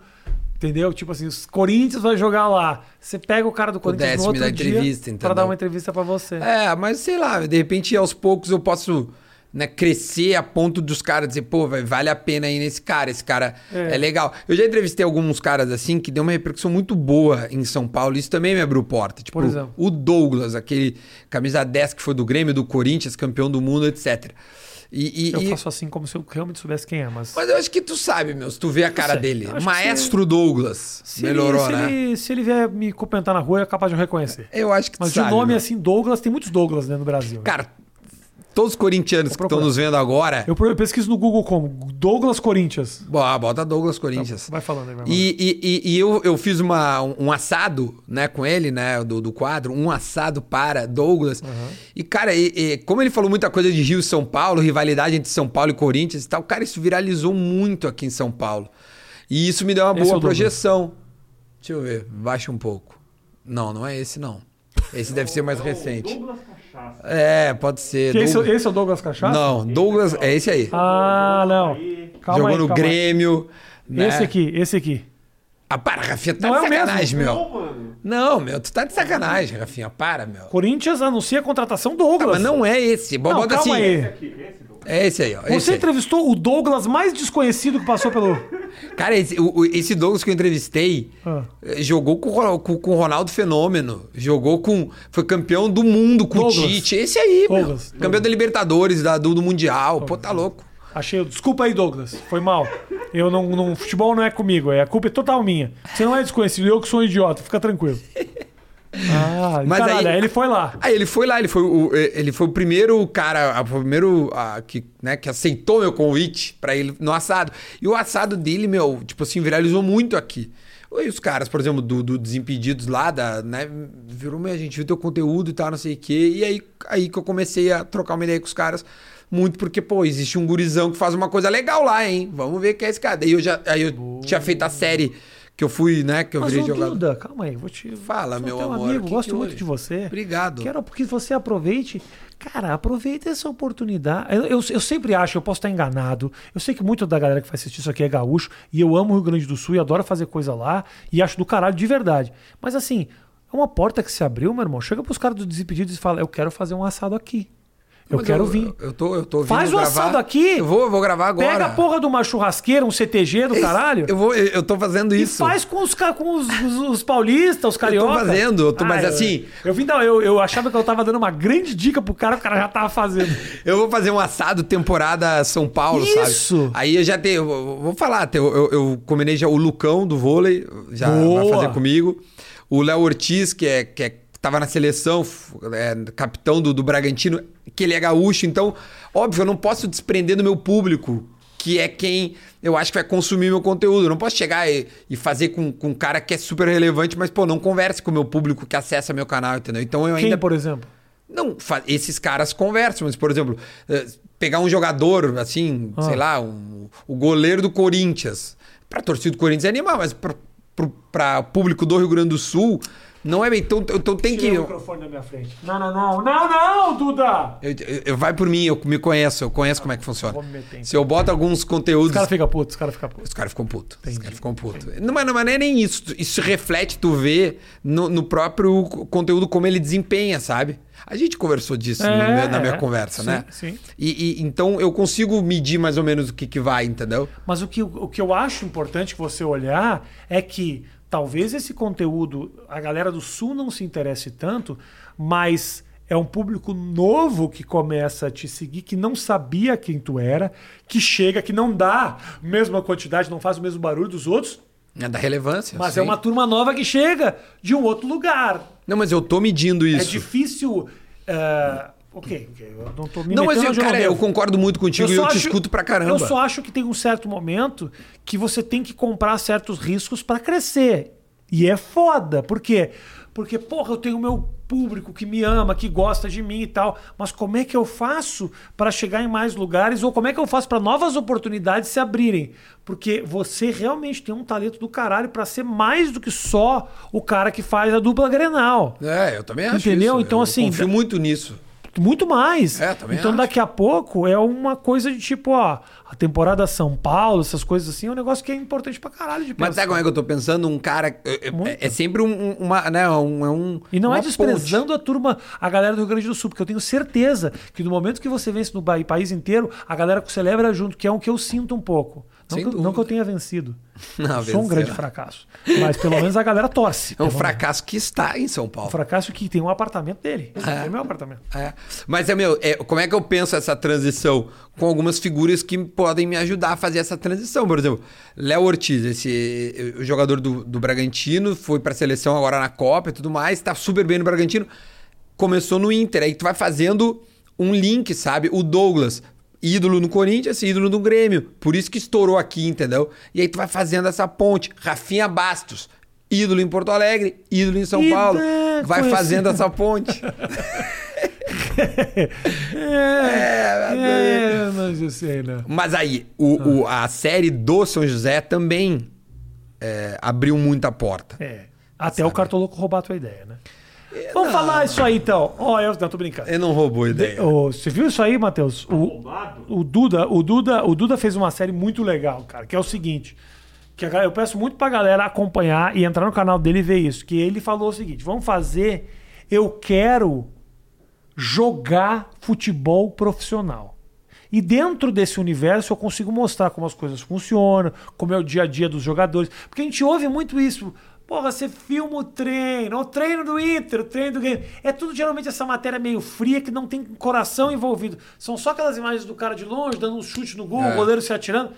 [SPEAKER 1] entendeu? Tipo assim, os Corinthians vai jogar lá. Você pega o cara do Corinthians
[SPEAKER 2] Pudesse
[SPEAKER 1] no
[SPEAKER 2] me
[SPEAKER 1] outro
[SPEAKER 2] dar
[SPEAKER 1] dia
[SPEAKER 2] entrevista,
[SPEAKER 1] pra dar uma entrevista pra você.
[SPEAKER 2] É, mas sei lá, de repente aos poucos eu posso né, crescer a ponto dos caras dizer, pô, vai- vale a pena ir nesse cara, esse cara
[SPEAKER 1] É.
[SPEAKER 2] é. legal. Eu já entrevistei alguns caras assim que deu uma repercussão muito boa em São Paulo, isso também me abriu porta. Tipo,
[SPEAKER 1] Por exemplo?
[SPEAKER 2] o Douglas, aquele camisa 10 que foi do Grêmio, do Corinthians, campeão do mundo, etc. E, e-
[SPEAKER 1] Eu faço assim como se eu realmente soubesse quem é, mas.
[SPEAKER 2] Mas eu acho que tu sabe, meu, se tu vê a cara dele. Maestro Douglas.
[SPEAKER 1] se
[SPEAKER 2] Melhorou,
[SPEAKER 1] ele, se
[SPEAKER 2] né?
[SPEAKER 1] Ele, se ele vier me cumprimentar na rua, é capaz de eu reconhecer.
[SPEAKER 2] Eu acho que tu
[SPEAKER 1] Mas de
[SPEAKER 2] sabe.
[SPEAKER 1] nome
[SPEAKER 2] meu.
[SPEAKER 1] assim, Douglas, tem muitos Douglas né, no Brasil.
[SPEAKER 2] Cara, todos os corintianos que estão nos vendo agora.
[SPEAKER 1] Eu pesquiso no Google como Douglas Corinthians.
[SPEAKER 2] Boa, bota Douglas Corinthians.
[SPEAKER 1] Vai falando aí, vai
[SPEAKER 2] E, e, e- e eu, eu fiz uma, um assado, né, com ele, né, do, do quadro, um assado para Douglas. E, cara, e- e como ele falou muita coisa de Rio e São Paulo, rivalidade entre São Paulo e Corinthians e tal, cara, isso viralizou muito aqui em São Paulo. E isso me deu uma
[SPEAKER 1] Esse é
[SPEAKER 2] boa
[SPEAKER 1] Douglas.
[SPEAKER 2] projeção. Deixa eu ver, baixa um pouco. Não, não é esse, não. Esse deve ser mais recente. É, pode ser.
[SPEAKER 1] Que esse,
[SPEAKER 2] Douglas-
[SPEAKER 1] esse é o Douglas Cachaça?
[SPEAKER 2] Não, Douglas, é esse aí.
[SPEAKER 1] Ah, não. Calma
[SPEAKER 2] Jogou
[SPEAKER 1] aí,
[SPEAKER 2] no
[SPEAKER 1] calma aí.
[SPEAKER 2] Grêmio. né?
[SPEAKER 1] Esse aqui, esse aqui.
[SPEAKER 2] Ah, para, Rafinha, tá
[SPEAKER 1] Não
[SPEAKER 2] de
[SPEAKER 1] é o mesmo.
[SPEAKER 2] sacanagem, meu. Não, meu, tu tá de sacanagem, Rafinha, para, meu.
[SPEAKER 1] Corinthians anuncia a contratação
[SPEAKER 2] Ah,
[SPEAKER 1] Douglas.
[SPEAKER 2] mas não é esse.
[SPEAKER 1] Não,
[SPEAKER 2] Bota
[SPEAKER 1] calma
[SPEAKER 2] assim.
[SPEAKER 1] aí.
[SPEAKER 2] É esse aí, ó.
[SPEAKER 1] Você
[SPEAKER 2] Esse aí.
[SPEAKER 1] entrevistou o Douglas mais desconhecido que passou pelo.
[SPEAKER 2] Cara, esse, o- esse Douglas que eu entrevistei
[SPEAKER 1] Ah.
[SPEAKER 2] eh, jogou com, com, com o Ronaldo Fenômeno. Jogou com. Foi campeão do mundo com
[SPEAKER 1] Douglas.
[SPEAKER 2] o Tite. Esse aí, meu.
[SPEAKER 1] Douglas,
[SPEAKER 2] Campeão
[SPEAKER 1] Douglas.
[SPEAKER 2] da Libertadores, da, do, do Mundial. Pô, tá louco.
[SPEAKER 1] Achei. Desculpa aí, Douglas. Foi mal. Eu não, não. Futebol não é comigo. É, a culpa é total minha. Você não é desconhecido, eu que sou um idiota. Fica tranquilo. Ah,
[SPEAKER 2] Mas
[SPEAKER 1] caralho,
[SPEAKER 2] aí-
[SPEAKER 1] ele foi lá.
[SPEAKER 2] Aí ele foi lá, ele foi o, ele foi o primeiro cara, o primeiro ah, que, né, que aceitou meu convite pra ele no assado. E o assado dele, meu, tipo assim, viralizou muito aqui. E os caras, por exemplo, do, do Desimpedidos lá, da, né, virou, meu, a gente viu teu conteúdo e tal, não sei o quê. E aí, aí que eu comecei a trocar uma ideia com os caras. Muito porque, pô, existe um gurizão que faz uma coisa legal lá, hein? Vamos ver quem é esse cara. Daí eu já aí eu tinha feito a série que eu fui, né, que eu
[SPEAKER 1] Mas,
[SPEAKER 2] virei
[SPEAKER 1] ô,
[SPEAKER 2] jogador.
[SPEAKER 1] Duda, calma aí. Vou te.
[SPEAKER 2] Fala, meu
[SPEAKER 1] teu
[SPEAKER 2] amor,
[SPEAKER 1] amigo,
[SPEAKER 2] que
[SPEAKER 1] gosto
[SPEAKER 2] que
[SPEAKER 1] muito de você.
[SPEAKER 2] Obrigado.
[SPEAKER 1] Quero que você aproveite. Cara, aproveita essa oportunidade. Eu, eu, eu sempre acho, eu posso estar enganado. Eu sei que muita da galera que vai assistir isso aqui é gaúcho. E eu amo o Rio Grande do Sul e adoro fazer coisa lá. E acho do caralho de verdade. Mas assim, é uma porta que se abriu, meu irmão. Chega pros caras do Desimpedidos e fala: Eu quero fazer um assado aqui. Eu
[SPEAKER 2] Mas
[SPEAKER 1] quero vir.
[SPEAKER 2] Eu tô, eu tô
[SPEAKER 1] Faz o
[SPEAKER 2] gravar.
[SPEAKER 1] assado aqui.
[SPEAKER 2] Eu vou, eu vou gravar agora.
[SPEAKER 1] Pega a porra de uma churrasqueira, um CTG do caralho.
[SPEAKER 2] Eu vou, eu, eu tô fazendo
[SPEAKER 1] E
[SPEAKER 2] isso.
[SPEAKER 1] faz com os, com os, os- os paulistas, os carioca.
[SPEAKER 2] fazendo, eu tô- mas
[SPEAKER 1] eu-
[SPEAKER 2] assim-
[SPEAKER 1] Eu, vim dar- eu, eu achava que eu tava dando uma grande dica pro cara, o cara já tava fazendo.
[SPEAKER 2] Eu vou fazer um assado temporada São Paulo, sabe?
[SPEAKER 1] Isso!
[SPEAKER 2] Aí eu já tenho, eu vou falar, eu, eu, eu combinei já o Lucão do vôlei, já
[SPEAKER 1] Boa!
[SPEAKER 2] vai fazer comigo. O Léo Ortiz, que é, que é tava na seleção, é, capitão do, do Bragantino, que ele é gaúcho, então, óbvio, eu não posso desprender do meu público, que é quem eu acho que vai consumir meu conteúdo. Eu não posso chegar e, e fazer com, com um cara que é super relevante, mas, pô, não converse com o meu público que acessa meu canal, entendeu? Então eu
[SPEAKER 1] Quem,
[SPEAKER 2] ainda.
[SPEAKER 1] por exemplo?
[SPEAKER 2] Não, esses caras conversam, mas, por exemplo, eh, pegar um jogador, assim,
[SPEAKER 1] Ah.
[SPEAKER 2] sei lá, um, o goleiro do Corinthians. Pra torcida do Corinthians é animal, mas pra, pro- pra público do Rio Grande do Sul, não é bem. Então, então tem que.
[SPEAKER 1] O microfone da minha frente. Não, não, não. Não, não, Duda!
[SPEAKER 2] Eu, eu- eu- vai por mim, eu me conheço, eu conheço como é que funciona.
[SPEAKER 1] Vou me meter, então.
[SPEAKER 2] Se eu boto alguns conteúdos.
[SPEAKER 1] Os caras ficam putos, os caras ficam putos.
[SPEAKER 2] Os caras ficam putos. Os caras ficam putos. Não, mas não, mas não é nem isso. Isso reflete, tu vê no, no próprio conteúdo como ele desempenha, sabe? A gente conversou disso no
[SPEAKER 1] É,
[SPEAKER 2] na minha
[SPEAKER 1] é.
[SPEAKER 2] conversa,
[SPEAKER 1] Sim,
[SPEAKER 2] né?
[SPEAKER 1] sim.
[SPEAKER 2] E, e- então eu consigo medir mais ou menos o que, que vai, entendeu?
[SPEAKER 1] Mas o que, o que eu acho importante que você olhar é que talvez esse conteúdo, a galera do Sul não se interesse tanto, mas é um público novo que começa a te seguir, que não sabia quem tu era, que chega, que não dá a mesma quantidade, não faz o mesmo barulho dos outros,
[SPEAKER 2] É da relevância.
[SPEAKER 1] mas
[SPEAKER 2] sim.
[SPEAKER 1] é uma turma nova que chega de um outro lugar.
[SPEAKER 2] Não, mas eu tô medindo
[SPEAKER 1] É
[SPEAKER 2] isso.
[SPEAKER 1] difícil. é, Ok, ok, eu não tô me
[SPEAKER 2] não, mas eu, cara, eu concordo muito contigo e eu
[SPEAKER 1] só
[SPEAKER 2] te
[SPEAKER 1] acho-
[SPEAKER 2] escuto pra caramba.
[SPEAKER 1] Eu só acho que tem um certo momento que você tem que comprar certos riscos para crescer. E é foda. Por quê? Porque, porra, eu tenho o meu público que me ama, que gosta de mim e tal. Mas como é que eu faço para chegar em mais lugares? Ou como é que eu faço para novas oportunidades se abrirem? Porque você realmente tem um talento do caralho para ser mais do que só o cara que faz a dupla Grenal.
[SPEAKER 2] É, eu também acho
[SPEAKER 1] Entendeu?
[SPEAKER 2] isso.
[SPEAKER 1] Então,
[SPEAKER 2] eu
[SPEAKER 1] assim,
[SPEAKER 2] confio muito nisso.
[SPEAKER 1] Muito mais.
[SPEAKER 2] É, também
[SPEAKER 1] então
[SPEAKER 2] acho.
[SPEAKER 1] daqui a pouco é uma coisa de tipo, ó, a temporada São Paulo, essas coisas assim, é um negócio que é importante pra caralho de
[SPEAKER 2] Mas
[SPEAKER 1] pensar.
[SPEAKER 2] sabe como é que eu tô pensando? Um cara. é- é-. É, sempre um, um- uma. Né, um, é um,
[SPEAKER 1] E não é desprezando a turma, a galera do Rio Grande do Sul, porque eu tenho certeza que no momento que você vence no país inteiro, a galera celebra junto, que é o que eu sinto um pouco. Não, que, eu- não que eu tenha vencido.
[SPEAKER 2] Não,
[SPEAKER 1] sou um grande fracasso. Mas pelo menos a galera torce.
[SPEAKER 2] É um
[SPEAKER 1] pelo menos.
[SPEAKER 2] fracasso que está em São
[SPEAKER 1] Um
[SPEAKER 2] Paulo.
[SPEAKER 1] fracasso que tem um apartamento dele.
[SPEAKER 2] É.
[SPEAKER 1] é o meu apartamento.
[SPEAKER 2] É. Mas é meu, é, como é que eu penso essa transição? Com algumas figuras que podem me ajudar a fazer essa transição. Por exemplo, Léo Ortiz, esse o jogador do, do Bragantino, foi pra seleção agora na Copa e tudo mais, tá super bem no Bragantino. Começou no Inter, aí tu vai fazendo um link, sabe? O Douglas, ídolo no Corinthians, ídolo no Grêmio. Por isso que estourou aqui, entendeu? E aí tu vai fazendo essa ponte. Rafinha Bastos, ídolo em Porto Alegre, ídolo em São Paulo.
[SPEAKER 1] é,
[SPEAKER 2] Vai
[SPEAKER 1] conheci-
[SPEAKER 2] fazendo essa ponte.
[SPEAKER 1] É, mas eu sei, né?
[SPEAKER 2] Mas aí, o, o- a série do São José também é, abriu muita porta.
[SPEAKER 1] É. Até o cartoloco roubar a tua ideia, Vamos falar isso aí então. Ó, eu não tô brincando.
[SPEAKER 2] Ele não roubou a ideia.
[SPEAKER 1] Ô, você viu isso aí, Matheus? O, o Duda, o Duda, o Duda fez uma série muito legal, cara, que é o seguinte, que a eu peço muito pra galera acompanhar e entrar no canal dele e ver isso, que ele falou o seguinte: "Vamos fazer eu quero jogar futebol profissional. E dentro desse universo eu consigo mostrar como as coisas funcionam, como é o dia a dia dos jogadores. Porque a gente ouve muito isso. Porra, você filma o treino, o treino do Inter, o treino do Grêmio. É tudo geralmente essa matéria meio fria que não tem coração envolvido. São só aquelas imagens do cara de longe, dando um chute no gol,
[SPEAKER 2] É.
[SPEAKER 1] o goleiro se atirando.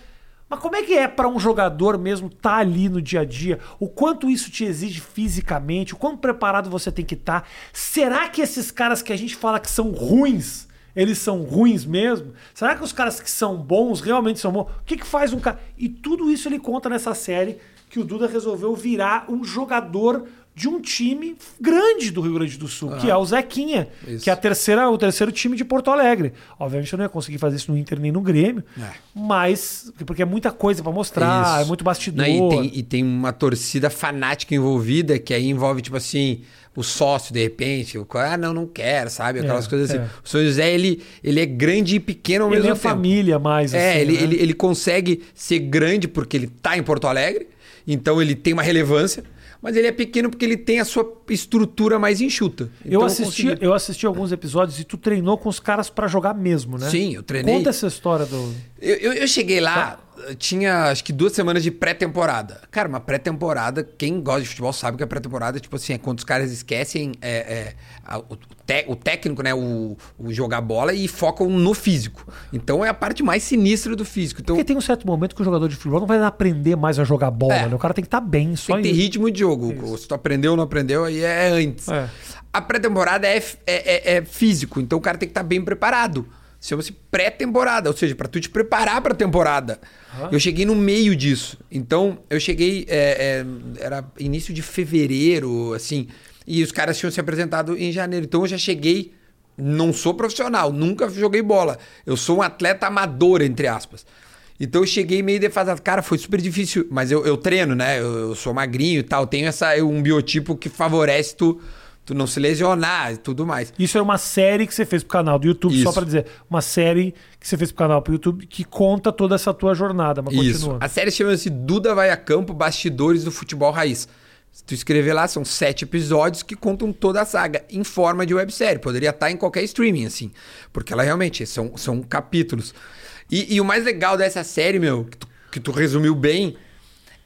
[SPEAKER 1] Mas como é que é para um jogador mesmo estar ali no dia a dia? O quanto isso te exige fisicamente? O quão preparado você tem que estar? Será que esses caras que a gente fala que são ruins, eles são ruins mesmo? Será que os caras que são bons realmente são bons? O que, que faz um cara. E tudo isso ele conta nessa série que o Duda resolveu virar um jogador de um time grande do Rio Grande do Sul, que é o Zequinha,
[SPEAKER 2] Isso.
[SPEAKER 1] que é a terceira, o terceiro time de Porto Alegre. Obviamente eu não ia conseguir fazer isso no Inter nem no Grêmio,
[SPEAKER 2] É.
[SPEAKER 1] mas porque é muita coisa pra mostrar,
[SPEAKER 2] Isso.
[SPEAKER 1] é muito bastidor.
[SPEAKER 2] Não, e, tem, e tem uma torcida fanática envolvida, que aí envolve, tipo assim, o sócio, de repente. O, cara, ah, não, não quero, sabe? Aquelas
[SPEAKER 1] É,
[SPEAKER 2] coisas assim.
[SPEAKER 1] é.
[SPEAKER 2] O São José, ele, ele é grande e pequeno ao
[SPEAKER 1] Ele
[SPEAKER 2] mesmo
[SPEAKER 1] é
[SPEAKER 2] tempo.
[SPEAKER 1] família mais
[SPEAKER 2] É,
[SPEAKER 1] assim,
[SPEAKER 2] ele,
[SPEAKER 1] né?
[SPEAKER 2] ele, ele consegue ser grande porque ele tá em Porto Alegre, então ele tem uma relevância, mas ele é pequeno porque ele tem a sua estrutura mais enxuta.
[SPEAKER 1] Eu
[SPEAKER 2] Então
[SPEAKER 1] assisti,
[SPEAKER 2] consegui-
[SPEAKER 1] eu assisti alguns episódios e tu treinou com os caras pra jogar mesmo, né?
[SPEAKER 2] Sim, eu treinei.
[SPEAKER 1] Conta essa história do.
[SPEAKER 2] Eu, eu, eu cheguei lá,
[SPEAKER 1] Tá.
[SPEAKER 2] Tinha acho que duas semanas de pré-temporada. Cara, uma pré-temporada, quem gosta de futebol sabe que a pré-temporada, tipo assim, é quando os caras esquecem é, é, a- o, te- o técnico, né? O, o jogar bola e focam no físico. Então é a parte mais sinistra do físico. Então
[SPEAKER 1] Porque tem um certo momento que o jogador de futebol não vai aprender mais a jogar bola,
[SPEAKER 2] É.
[SPEAKER 1] né? O cara tem que estar bem, só
[SPEAKER 2] tem que ter
[SPEAKER 1] isso.
[SPEAKER 2] ritmo de jogo. Se tu aprendeu ou não aprendeu, aí é antes.
[SPEAKER 1] É.
[SPEAKER 2] A pré-temporada é, é- é- é físico, então o cara tem que estar bem preparado. Chama-se pré-temporada, ou seja, pra tu te preparar pra temporada. Eu cheguei no meio disso. Então, eu cheguei. é, é, era início de fevereiro, assim. E os caras tinham se apresentado em janeiro. Então eu já cheguei. Não sou profissional, nunca joguei bola. Eu sou um atleta amador, entre aspas. Então eu cheguei meio defasado. Cara, foi super difícil. Mas eu, eu treino, né? Eu, eu, sou magrinho e tal. Tenho essa, um biotipo que favorece tu, tu não se lesionar e tudo mais.
[SPEAKER 1] Isso é uma série que você fez pro canal do YouTube, Isso. só para dizer. Uma série que você fez pro canal pro YouTube que conta toda essa tua jornada. Mas
[SPEAKER 2] Isso. Continua. A série chama-se Duda Vai a Campo Bastidores do Futebol Raiz. Se tu escrever lá, são sete episódios que contam toda a saga em forma de websérie. Poderia estar em qualquer streaming, assim. Porque ela realmente são, são capítulos. E, e o mais legal dessa série, meu, que tu, que tu resumiu bem,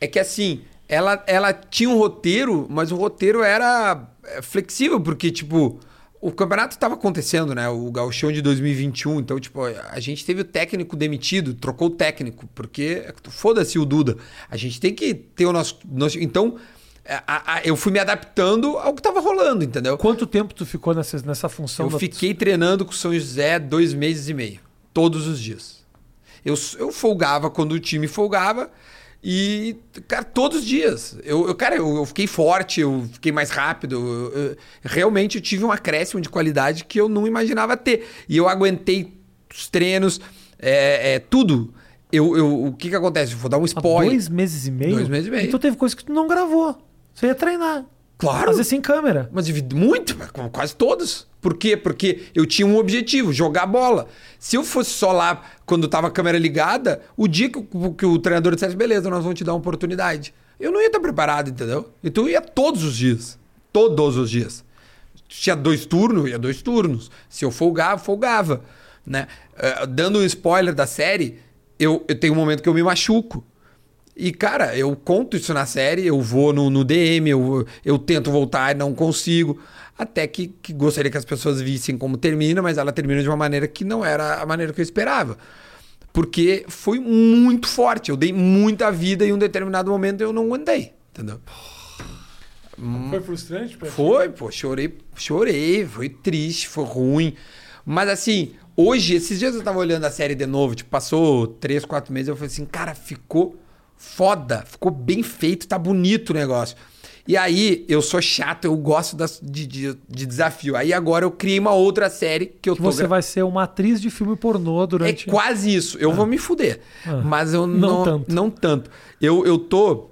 [SPEAKER 2] é que assim, ela, ela tinha um roteiro, mas o roteiro era flexível, porque, tipo, o campeonato estava acontecendo, né? O Gauchão de 2021. Então, tipo, a gente teve o técnico demitido, trocou o técnico, porque foda-se o Duda. A gente tem que ter o nosso. nosso então, é, a, a, eu fui me adaptando ao que estava rolando, entendeu?
[SPEAKER 1] Quanto tempo tu ficou nessa, nessa função?
[SPEAKER 2] Eu da... fiquei treinando com o São José dois meses e meio, todos os dias. Eu, eu folgava quando o time folgava e, cara, todos os dias. Eu, eu cara, eu, eu, fiquei forte, eu fiquei mais rápido. Eu, realmente eu tive um acréscimo de qualidade que eu não imaginava ter. E eu aguentei os treinos, é, é tudo. Eu, eu, o que que acontece? Eu vou dar um spoiler. Há
[SPEAKER 1] dois meses e meio?
[SPEAKER 2] Dois meses e meio.
[SPEAKER 1] Então teve coisa que tu não gravou. Você ia treinar.
[SPEAKER 2] Claro.
[SPEAKER 1] Fazer sem câmera.
[SPEAKER 2] Mas muito, quase todos. Por quê? Porque eu tinha um objetivo, jogar bola. Se eu fosse só lá quando tava a câmera ligada, o dia que, o, que o treinador dissesse, beleza, nós vamos te dar uma oportunidade. Eu não ia estar preparado, entendeu? Então eu ia todos os dias. Todos os dias. Tinha dois turnos, ia dois turnos. Se eu folgava, folgava. Né? Uh, dando um spoiler da série, eu, eu tenho um momento que eu me machuco. E, cara, eu conto isso na série, eu vou no, no DM, eu, eu tento voltar e não consigo. Até que, que gostaria que as pessoas vissem como termina, mas ela termina de uma maneira que não era a maneira que eu esperava. Porque foi muito forte. Eu dei muita vida e em um determinado momento eu não aguentei. Entendeu?
[SPEAKER 1] Foi frustrante?
[SPEAKER 2] Foi, pô, chorei, chorei, foi triste, foi ruim. Mas assim, hoje, esses dias eu tava olhando a série de novo, tipo, passou três, quatro meses, eu falei assim, cara, ficou foda, ficou bem feito, tá bonito o negócio. E aí, eu sou chato, eu gosto das, de, de, de, desafio. Aí agora eu criei uma outra série que eu
[SPEAKER 1] que tô. Você vai ser uma atriz de filme pornô durante.
[SPEAKER 2] É quase isso. Eu ah. vou me fuder. Ah. Mas eu não. Não tanto. Não tanto. Eu, eu tô.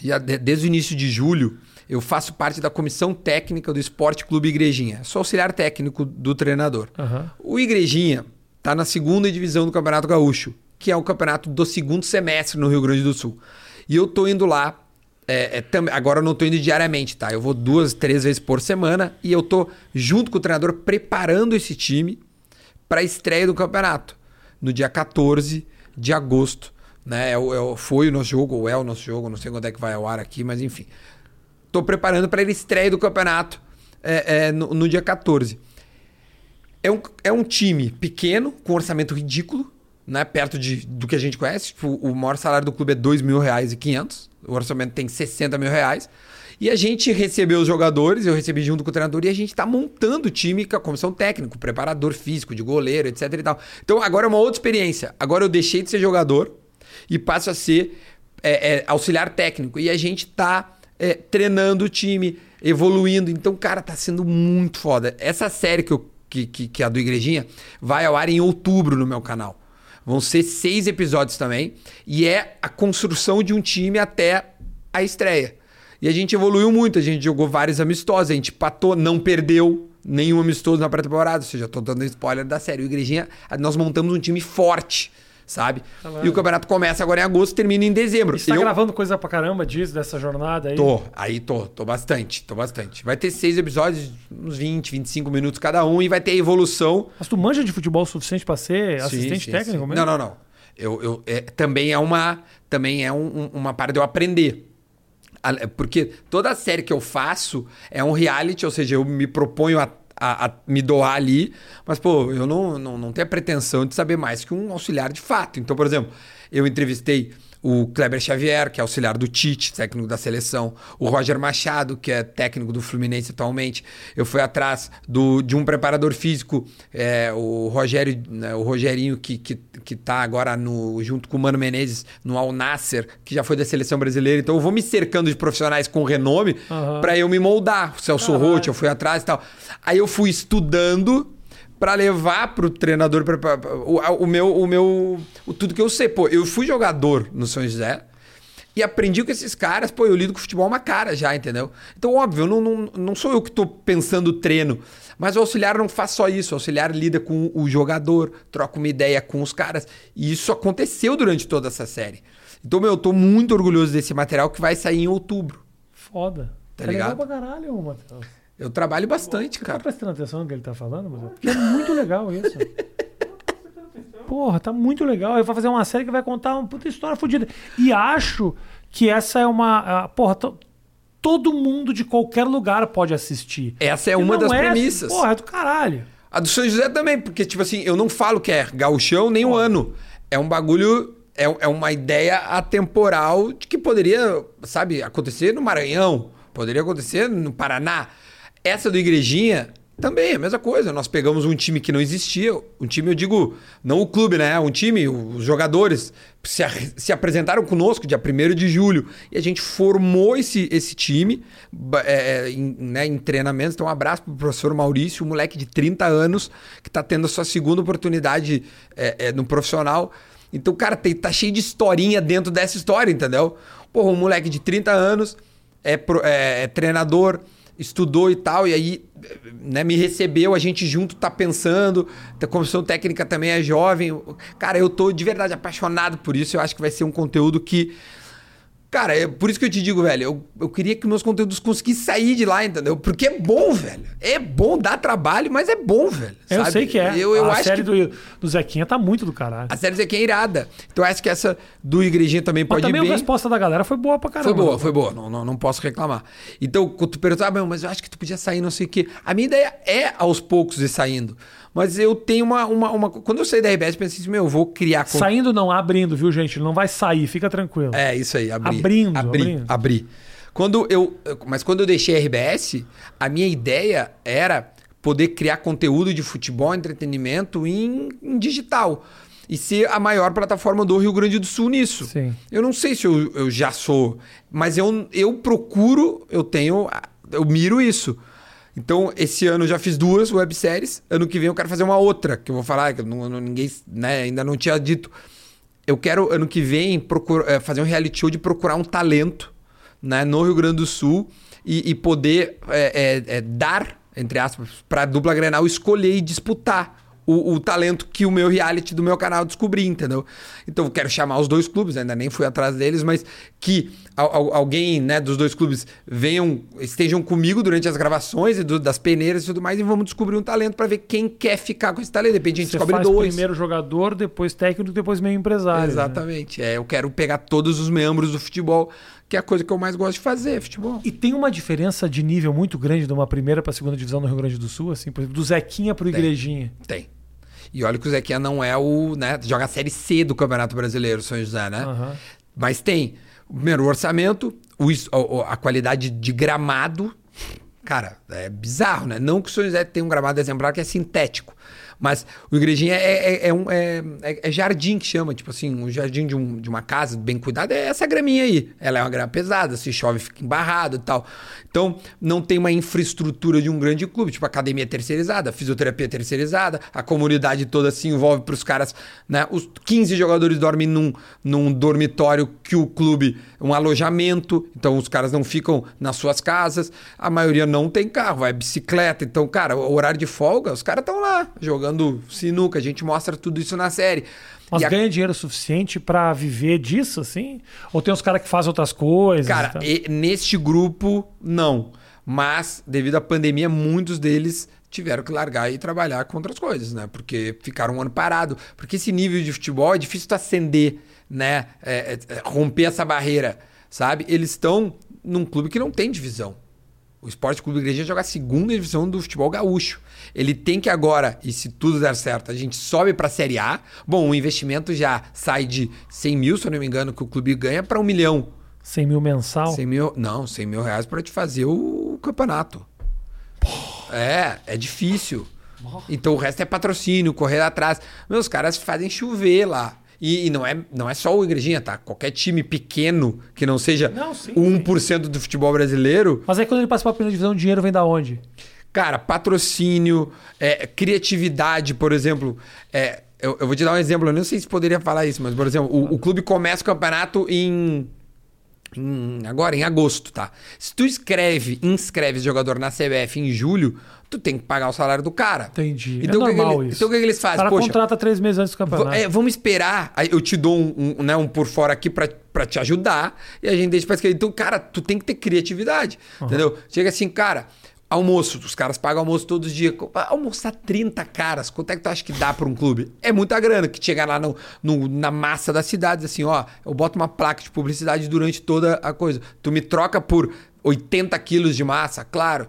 [SPEAKER 2] Já desde o início de julho, eu faço parte da comissão técnica do Esporte Clube Igrejinha. Sou auxiliar técnico do treinador. Uhum. O Igrejinha tá na segunda divisão do Campeonato Gaúcho que é o campeonato do segundo semestre no Rio Grande do Sul. E eu tô indo lá. É, é, tam, agora eu não tô indo diariamente, tá? Eu vou duas, três vezes por semana e eu tô junto com o treinador preparando esse time para a estreia do campeonato no dia 14 de agosto. Né? É, é, foi o nosso jogo, ou é o nosso jogo, não sei quando é que vai ao ar aqui, mas enfim. Tô preparando para a estreia do campeonato é, é, no, no, dia 14. É um, é um time pequeno, com orçamento ridículo, né, perto de, do que a gente conhece. Tipo, o maior salário do clube é dois mil reais e quinhentos. O orçamento tem 60 mil reais. E a gente recebeu os jogadores, eu recebi junto com o treinador, e a gente está montando o time com a comissão técnica, preparador físico, de goleiro, etc e tal. Então agora é uma outra experiência. Agora eu deixei de ser jogador e passo a ser é, é, auxiliar técnico. E a gente está é, treinando o time, evoluindo. Então, cara, tá sendo muito foda. Essa série que, eu, que, que, que é a do Igrejinha vai ao ar em outubro no meu canal. Vão ser seis episódios também. E é a construção de um time até a estreia. E a gente evoluiu muito, a gente jogou vários amistosos, a gente patou, não perdeu nenhum amistoso na pré-temporada. Ou seja, tô dando spoiler da série. O Igrejinha, nós montamos um time forte sabe? Tá e o campeonato começa agora em agosto termina em dezembro.
[SPEAKER 1] você tá eu... gravando coisa pra caramba disso, dessa jornada aí?
[SPEAKER 2] Tô, aí tô, tô bastante, tô bastante. Vai ter seis episódios, uns 20, 25 minutos cada um, e vai ter evolução.
[SPEAKER 1] Mas tu manja de futebol o suficiente para ser sim, assistente sim, técnico sim.
[SPEAKER 2] mesmo? Não, não, não. Eu, eu, é, também é uma, também é um, uma parte de eu aprender. Porque toda série que eu faço é um reality, ou seja, eu me proponho a a, a, me doar ali, mas, pô, eu não, não, não tenho a pretensão de saber mais que um auxiliar de fato. Então, por exemplo, eu entrevistei o Kleber Xavier, que é auxiliar do Tite, técnico da seleção, o Roger Machado, que é técnico do Fluminense atualmente. Eu fui atrás do, de um preparador físico, é, o Rogério, né, o Rogerinho, que, que, que tá agora no, junto com o Mano Menezes no Al Nasser, que já foi da seleção brasileira. Então eu vou me cercando de profissionais com renome uhum. para eu me moldar. O Celso Roth, eu fui atrás e tal. Aí eu fui estudando para levar pro treinador pra, pra, pra- o, o meu o meu o, tudo que eu sei. Pô, eu fui jogador no São José e aprendi com esses caras, pô, eu lido com futebol uma cara já, entendeu? Então, óbvio, eu não, não, não sou eu que tô pensando o treino, mas o auxiliar não faz só isso, o auxiliar lida com o jogador, troca uma ideia com os caras, e isso aconteceu durante toda essa série. Então, meu, eu tô muito orgulhoso desse material que vai sair em outubro.
[SPEAKER 1] Foda.
[SPEAKER 2] Tá
[SPEAKER 1] é legal
[SPEAKER 2] ligado?
[SPEAKER 1] pra caralho, Matheus.
[SPEAKER 2] Eu trabalho bastante,
[SPEAKER 1] Tá
[SPEAKER 2] cara.
[SPEAKER 1] prestando atenção no que ele tá falando? Porque é muito legal isso. Porra, tá muito legal. Ele vai fazer uma série que vai contar uma puta história fodida. E acho que essa é uma. Porra, to- todo mundo de qualquer lugar pode assistir.
[SPEAKER 2] Essa é uma das
[SPEAKER 1] é-
[SPEAKER 2] premissas.
[SPEAKER 1] Porra, é do caralho.
[SPEAKER 2] A do São José também, porque, tipo assim, eu não falo que é gauchão nem um ano. É um bagulho, é, é uma ideia atemporal de que poderia, sabe, acontecer no Maranhão, poderia acontecer no Paraná. Essa do Igrejinha também é a mesma coisa. Nós pegamos um time que não existia, um time, eu digo, não o clube, né? Um time, os jogadores se, se apresentaram conosco dia 1 de julho e a gente formou esse, esse time é, é, em, né, em treinamentos. Então, um abraço pro professor Maurício, um moleque de 30 anos que tá tendo a sua segunda oportunidade é, é, no profissional. Então, cara, tem, tá cheio de historinha dentro dessa história, entendeu? Porra, um moleque de 30 anos é, pro- é- é treinador, estudou e tal, e aí né, me recebeu, a gente junto tá pensando, a comissão técnica também é jovem. Cara, eu tô de verdade apaixonado por isso, eu acho que vai ser um conteúdo que. Cara, é por isso que eu te digo, velho, eu, eu queria que meus conteúdos conseguissem sair de lá, entendeu? Porque é bom, velho. É bom, dá trabalho, mas é bom, velho.
[SPEAKER 1] Eu
[SPEAKER 2] sabe?
[SPEAKER 1] sei que é.
[SPEAKER 2] Eu, eu
[SPEAKER 1] a
[SPEAKER 2] acho
[SPEAKER 1] série
[SPEAKER 2] que
[SPEAKER 1] do, do Zequinha tá muito do caralho.
[SPEAKER 2] a série aqui é irada. Então eu acho que essa do Igrejinha também
[SPEAKER 1] Mas
[SPEAKER 2] pode
[SPEAKER 1] também
[SPEAKER 2] ir bem.
[SPEAKER 1] a resposta da galera foi boa pra caramba.
[SPEAKER 2] Foi boa, foi boa. Não, não, não posso reclamar. Então, quando tu perguntou, ah, mas eu acho que tu podia sair, não sei o quê. A minha ideia é aos poucos ir saindo. Mas eu tenho uma. uma, uma... Quando eu saí da RBS, eu pensei assim, meu, eu vou criar. con-
[SPEAKER 1] Saindo não, abrindo, viu, gente? Não vai sair, fica tranquilo.
[SPEAKER 2] É, isso aí, abrir.
[SPEAKER 1] Abrindo, abrindo.
[SPEAKER 2] abrir. Quando eu, mas quando eu deixei a RBS, a minha ideia era poder criar conteúdo de futebol, entretenimento em, em digital. E ser a maior plataforma do Rio Grande do Sul nisso.
[SPEAKER 1] Sim.
[SPEAKER 2] Eu não sei se eu, eu já sou, mas eu, eu procuro, eu tenho, eu miro isso. Então, esse ano eu já fiz duas webséries. Ano que vem eu quero fazer uma outra, que eu vou falar, que não, ninguém né, ainda não tinha dito. Eu quero, ano que vem, eh, fazer um reality show de procurar um talento né, no Rio Grande do Sul e, e poder eh, eh, eh, dar, entre aspas, para a dupla Grenal escolher e disputar o, o talento que o meu reality do meu canal descobri, entendeu? Então eu quero chamar os dois clubes, ainda nem fui atrás deles, mas que alguém né, dos dois clubes venham, estejam comigo durante as gravações e do- das peneiras e tudo mais, e vamos descobrir um talento para ver quem quer ficar com esse talento. De repente a gente
[SPEAKER 1] Você
[SPEAKER 2] descobre
[SPEAKER 1] faz
[SPEAKER 2] dois.
[SPEAKER 1] primeiro jogador, depois técnico, depois meio empresário. né?
[SPEAKER 2] Exatamente. É, eu quero pegar todos os membros do futebol, que é a coisa que eu mais gosto de fazer, futebol.
[SPEAKER 1] E tem uma diferença de nível muito grande de uma primeira pra segunda divisão no Rio Grande do Sul, assim, por exemplo, do Zequinha pro Igrejinha.
[SPEAKER 2] Tem. E olha que o Zequinha não é o, né, joga a série C do Campeonato Brasileiro, São José, né?
[SPEAKER 1] Aham.
[SPEAKER 2] Mas tem, primeiro, o orçamento, o a qualidade de gramado. Cara, é bizarro, né? Não que o São José tenha um gramado exemplar que é sintético. Mas o igrejinha é, é, é um, é, é- é jardim que chama, tipo assim, um jardim de, um- de uma casa bem cuidada, é essa graminha aí. Ela é uma grama pesada, se chove fica embarrado e tal. Então, não tem uma infraestrutura de um grande clube, tipo academia terceirizada, fisioterapia terceirizada, a comunidade toda se envolve para os caras, né? Os 15 jogadores dormem num, num dormitório que o clube, um alojamento, então os caras não ficam nas suas casas, a maioria não tem carro, vai bicicleta, então, cara, o horário de folga, os caras estão lá jogando sinuca, a gente mostra tudo isso na série.
[SPEAKER 1] Mas
[SPEAKER 2] a-
[SPEAKER 1] ganha dinheiro suficiente pra viver disso, assim? Ou tem uns caras que fazem outras coisas?
[SPEAKER 2] Cara,
[SPEAKER 1] e
[SPEAKER 2] neste grupo, não. Mas, devido à pandemia, muitos deles tiveram que largar e trabalhar com outras coisas, né? Porque ficaram um ano parado. Porque esse nível de futebol é difícil tu acender, né? É, é, é, romper essa barreira, sabe? Eles estão num clube que não tem divisão. O Esporte Clube Igreja joga a segunda divisão do futebol gaúcho. Ele tem que agora, e se tudo der certo, a gente sobe para a Série A. Bom, o investimento já sai de 100 mil, se eu não me engano, que o clube ganha, para um milhão.
[SPEAKER 1] 100 mil mensal?
[SPEAKER 2] 100 mil, não, 100 mil reais para te fazer o campeonato. É, é difícil. Então o resto é patrocínio, correr atrás. Meus caras fazem chover lá. E, e não, é, não é só o Igrejinha, tá? Qualquer time pequeno que não seja
[SPEAKER 1] Não, sim,
[SPEAKER 2] o 1% do futebol brasileiro,
[SPEAKER 1] Mas aí quando ele passa pra primeira divisão, o dinheiro vem da onde?
[SPEAKER 2] Cara, patrocínio, é, criatividade, por exemplo. É, eu, eu, vou te dar um exemplo, eu não sei se poderia falar isso, mas, por exemplo, o, o clube começa o campeonato em, em, Agora, em agosto, tá? Se tu escreve, inscreve jogador na CBF em julho, tu tem que pagar o salário do cara.
[SPEAKER 1] Entendi.
[SPEAKER 2] Então,
[SPEAKER 1] é
[SPEAKER 2] que
[SPEAKER 1] normal
[SPEAKER 2] que ele-
[SPEAKER 1] isso.
[SPEAKER 2] Então o que, que eles fazem?
[SPEAKER 1] O cara
[SPEAKER 2] Poxa,
[SPEAKER 1] contrata três meses antes do campeonato.
[SPEAKER 2] É, vamos esperar. Aí eu te dou um, um, né, um por fora aqui pra, pra te ajudar. E a gente deixa pra escrever. Então, cara, tu tem que ter criatividade. Entendeu? Chega assim, cara. Almoço, os caras pagam almoço todos os dias. Almoçar 30 caras, quanto é que tu acha que dá pra um clube? É muita grana que chega lá no, no- na massa das cidades, assim, ó. Eu boto uma placa de publicidade durante toda a coisa. Tu me troca por 80 quilos de massa, claro.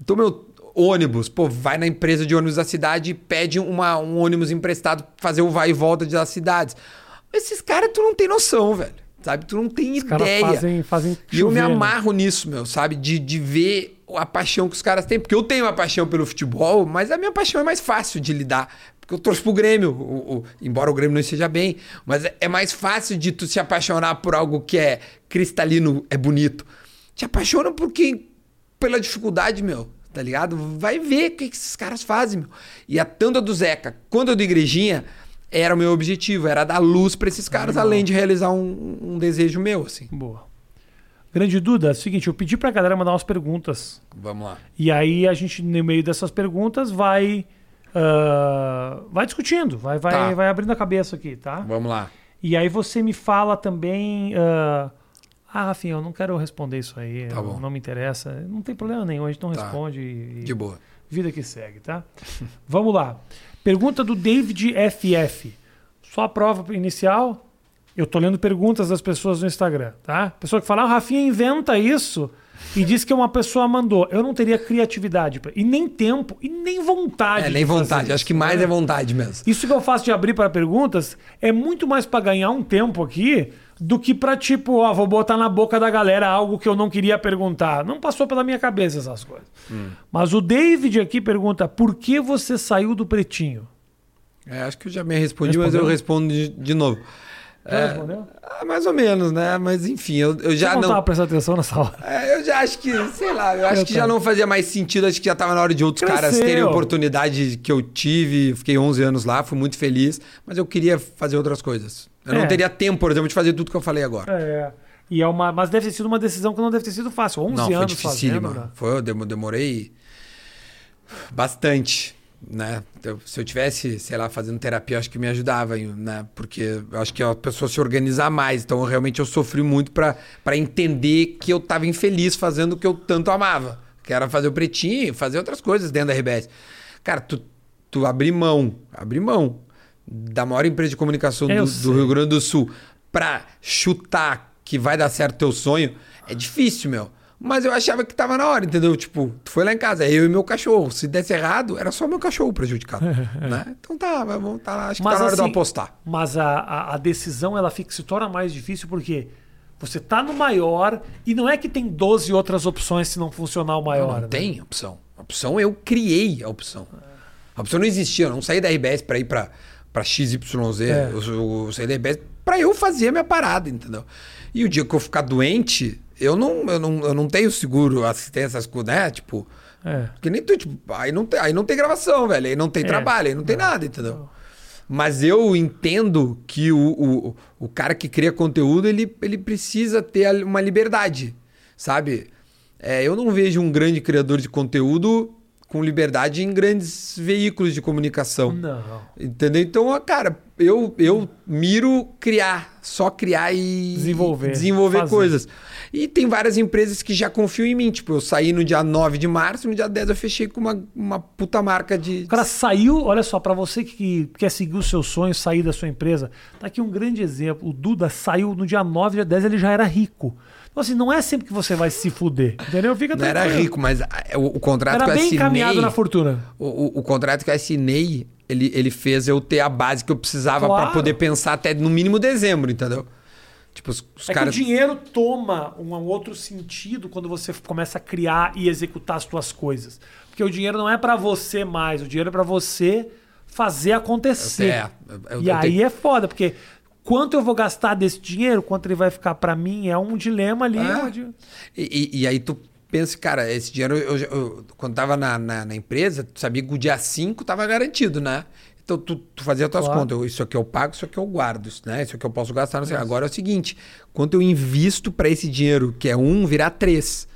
[SPEAKER 2] Então, meu, ônibus, pô, vai na empresa de ônibus da cidade e pede uma, um ônibus emprestado pra fazer o vai e volta das cidades. Esses caras, tu não tem noção, velho. Sabe? Tu não tem
[SPEAKER 1] Os
[SPEAKER 2] ideia.
[SPEAKER 1] fazem, fazem
[SPEAKER 2] E eu me
[SPEAKER 1] né?
[SPEAKER 2] amarro nisso, meu, sabe? De, de ver a paixão que os caras têm. Porque eu tenho uma paixão pelo futebol, mas a minha paixão é mais fácil de lidar. Porque eu torço pro Grêmio, o- o- embora o Grêmio não esteja bem. Mas é, é mais fácil de tu se apaixonar por algo que é cristalino, é bonito. Te apaixona por quem, pela dificuldade, meu. Tá ligado? Vai ver o que que esses caras fazem, meu. E a tanto a do Zeca quanto a do Igrejinha era o meu objetivo, era dar luz pra esses caras, além de realizar um, um desejo meu, assim.
[SPEAKER 1] Boa. Grande Duda, é o seguinte, eu pedi pra galera mandar umas perguntas.
[SPEAKER 2] Vamos lá.
[SPEAKER 1] E aí a gente, no meio dessas perguntas, vai. ah, vai discutindo, vai, vai,
[SPEAKER 2] Tá.
[SPEAKER 1] vai abrindo a cabeça aqui, tá?
[SPEAKER 2] Vamos lá.
[SPEAKER 1] E aí você me fala também. ah, ah, Rafinha, eu não quero responder isso aí.
[SPEAKER 2] Tá.
[SPEAKER 1] Não me interessa. Não tem problema nenhum, a gente não
[SPEAKER 2] Tá.
[SPEAKER 1] responde. E,
[SPEAKER 2] De boa.
[SPEAKER 1] Vida que segue, tá? Vamos lá. Pergunta do David FF. Só a prova inicial. Eu tô lendo perguntas das pessoas no Instagram, tá? Pessoa que fala, ah, Rafinha inventa isso e diz que uma pessoa mandou. Eu não teria criatividade pra... e nem tempo e nem vontade.
[SPEAKER 2] É, nem vontade. Acho que mais
[SPEAKER 1] né?
[SPEAKER 2] é vontade mesmo.
[SPEAKER 1] Isso que eu faço de abrir para perguntas é muito mais para ganhar um tempo aqui do que para tipo, ó, vou botar na boca da galera algo que eu não queria perguntar. Não passou pela minha cabeça essas coisas. Mas o David aqui pergunta: por que você saiu do pretinho?
[SPEAKER 2] É, acho que eu já me respondi, mas
[SPEAKER 1] Respondeu?
[SPEAKER 2] eu respondo de, de novo.
[SPEAKER 1] Já
[SPEAKER 2] É,
[SPEAKER 1] respondeu?
[SPEAKER 2] ah, mais ou menos, né? Mas enfim, eu, eu já
[SPEAKER 1] Já não
[SPEAKER 2] não.
[SPEAKER 1] tava prestando atenção nessa hora.
[SPEAKER 2] É, eu já acho que, sei lá, eu acho
[SPEAKER 1] Eu
[SPEAKER 2] que já não fazia mais sentido. Acho que já tava na hora de outros caras
[SPEAKER 1] Cresceu.
[SPEAKER 2] terem a oportunidade que eu tive. Fiquei 11 anos lá, fui muito feliz, mas eu queria fazer outras coisas. Eu
[SPEAKER 1] É.
[SPEAKER 2] não teria tempo, por exemplo, de fazer tudo que eu falei agora.
[SPEAKER 1] É. E é uma, mas deve ter sido uma decisão que não deve ter sido fácil. 11
[SPEAKER 2] não, foi
[SPEAKER 1] anos
[SPEAKER 2] dificílima.
[SPEAKER 1] fazendo. né?
[SPEAKER 2] Foi, eu demo- demorei bastante, né? Eu- se eu tivesse, sei lá, fazendo terapia, eu acho que me ajudava, né? Porque eu acho que a pessoa se organizar mais. Então, eu, realmente, eu sofri muito pra entender que eu tava infeliz fazendo o que eu tanto amava. Que era fazer o pretinho, fazer outras coisas dentro da RBS. Cara, tu, tu abrir mão, abrir mão da maior empresa de comunicação do, do Rio Grande do Sul pra chutar que vai dar certo teu sonho, é difícil, meu. Mas eu achava que tava na hora, entendeu? Tipo, tu foi lá em casa, eu e meu cachorro. Se desse errado, era só meu cachorro prejudicado. né? Então tá, vamos tá, acho que
[SPEAKER 1] Mas
[SPEAKER 2] tá na hora de eu
[SPEAKER 1] assim,
[SPEAKER 2] apostar.
[SPEAKER 1] Mas a, a, a decisão ela fica, se torna mais difícil porque você tá no maior e não é que tem 12 outras opções se não funcionar o maior.
[SPEAKER 2] Não
[SPEAKER 1] né?
[SPEAKER 2] tem opção. A opção eu criei a opção. A opção não existia. Eu não saí da RBS pra ir pra, pra XYZ.
[SPEAKER 1] É.
[SPEAKER 2] Eu, eu, eu saí da RBS pra eu fazer a minha parada, entendeu? E o dia que eu ficar doente, eu não, eu não, eu não tenho seguro, assistência, essas coisas, né? Tipo,
[SPEAKER 1] É.
[SPEAKER 2] porque nem tu, tipo, aí não, tem, aí não tem gravação, velho. Aí não tem
[SPEAKER 1] É.
[SPEAKER 2] trabalho, aí não tem nada, entendeu? Mas eu entendo que o, o, o cara que cria conteúdo, ele, ele precisa ter uma liberdade, sabe? É, eu não vejo um grande criador de conteúdo com liberdade em grandes veículos de comunicação.
[SPEAKER 1] Não.
[SPEAKER 2] Entendeu? Então, cara, eu, eu miro criar, só criar e
[SPEAKER 1] Desenvolver,
[SPEAKER 2] desenvolver
[SPEAKER 1] fazer.
[SPEAKER 2] coisas. E tem várias empresas que já confiam em mim. Tipo, eu saí no dia 9 de março, no dia 10 eu fechei com uma, uma puta marca de.
[SPEAKER 1] O cara saiu, olha só, pra você que quer seguir o seu sonho, sair da sua empresa, tá aqui um grande exemplo. O Duda saiu no dia 9, dia 10, ele já era rico. Então, assim, não é sempre que você vai se fuder, entendeu? Fica
[SPEAKER 2] Não era rico, mas ah, o, o contrato
[SPEAKER 1] Era
[SPEAKER 2] que eu
[SPEAKER 1] bem
[SPEAKER 2] assinei.
[SPEAKER 1] encaminhado na fortuna.
[SPEAKER 2] O, o, o contrato que eu assinei, ele, ele fez eu ter a base que eu precisava
[SPEAKER 1] Claro.
[SPEAKER 2] pra poder pensar até no mínimo dezembro, entendeu? Tipo, os, os
[SPEAKER 1] É
[SPEAKER 2] caras.
[SPEAKER 1] que o dinheiro toma um outro sentido quando você começa a criar e executar as suas coisas. Porque o dinheiro não é pra você mais, o dinheiro é pra você fazer acontecer.
[SPEAKER 2] É, eu-
[SPEAKER 1] e
[SPEAKER 2] eu
[SPEAKER 1] aí
[SPEAKER 2] tenho-
[SPEAKER 1] é foda, porque quanto eu vou gastar desse dinheiro, quanto ele vai ficar pra mim, é um dilema ali.
[SPEAKER 2] É.
[SPEAKER 1] onde-
[SPEAKER 2] E, e- e aí tu pensa, cara, esse dinheiro, eu, eu- quando tava na, na, na empresa, tu sabia que o dia 5 tava garantido, né? Então tu, tu fazia as tuas
[SPEAKER 1] Claro.
[SPEAKER 2] contas. Eu- Isso aqui eu pago, isso aqui eu guardo, isso, né? Isso aqui eu posso gastar, não sei. Agora é o seguinte: quanto eu invisto para esse dinheiro, que é um, virar três.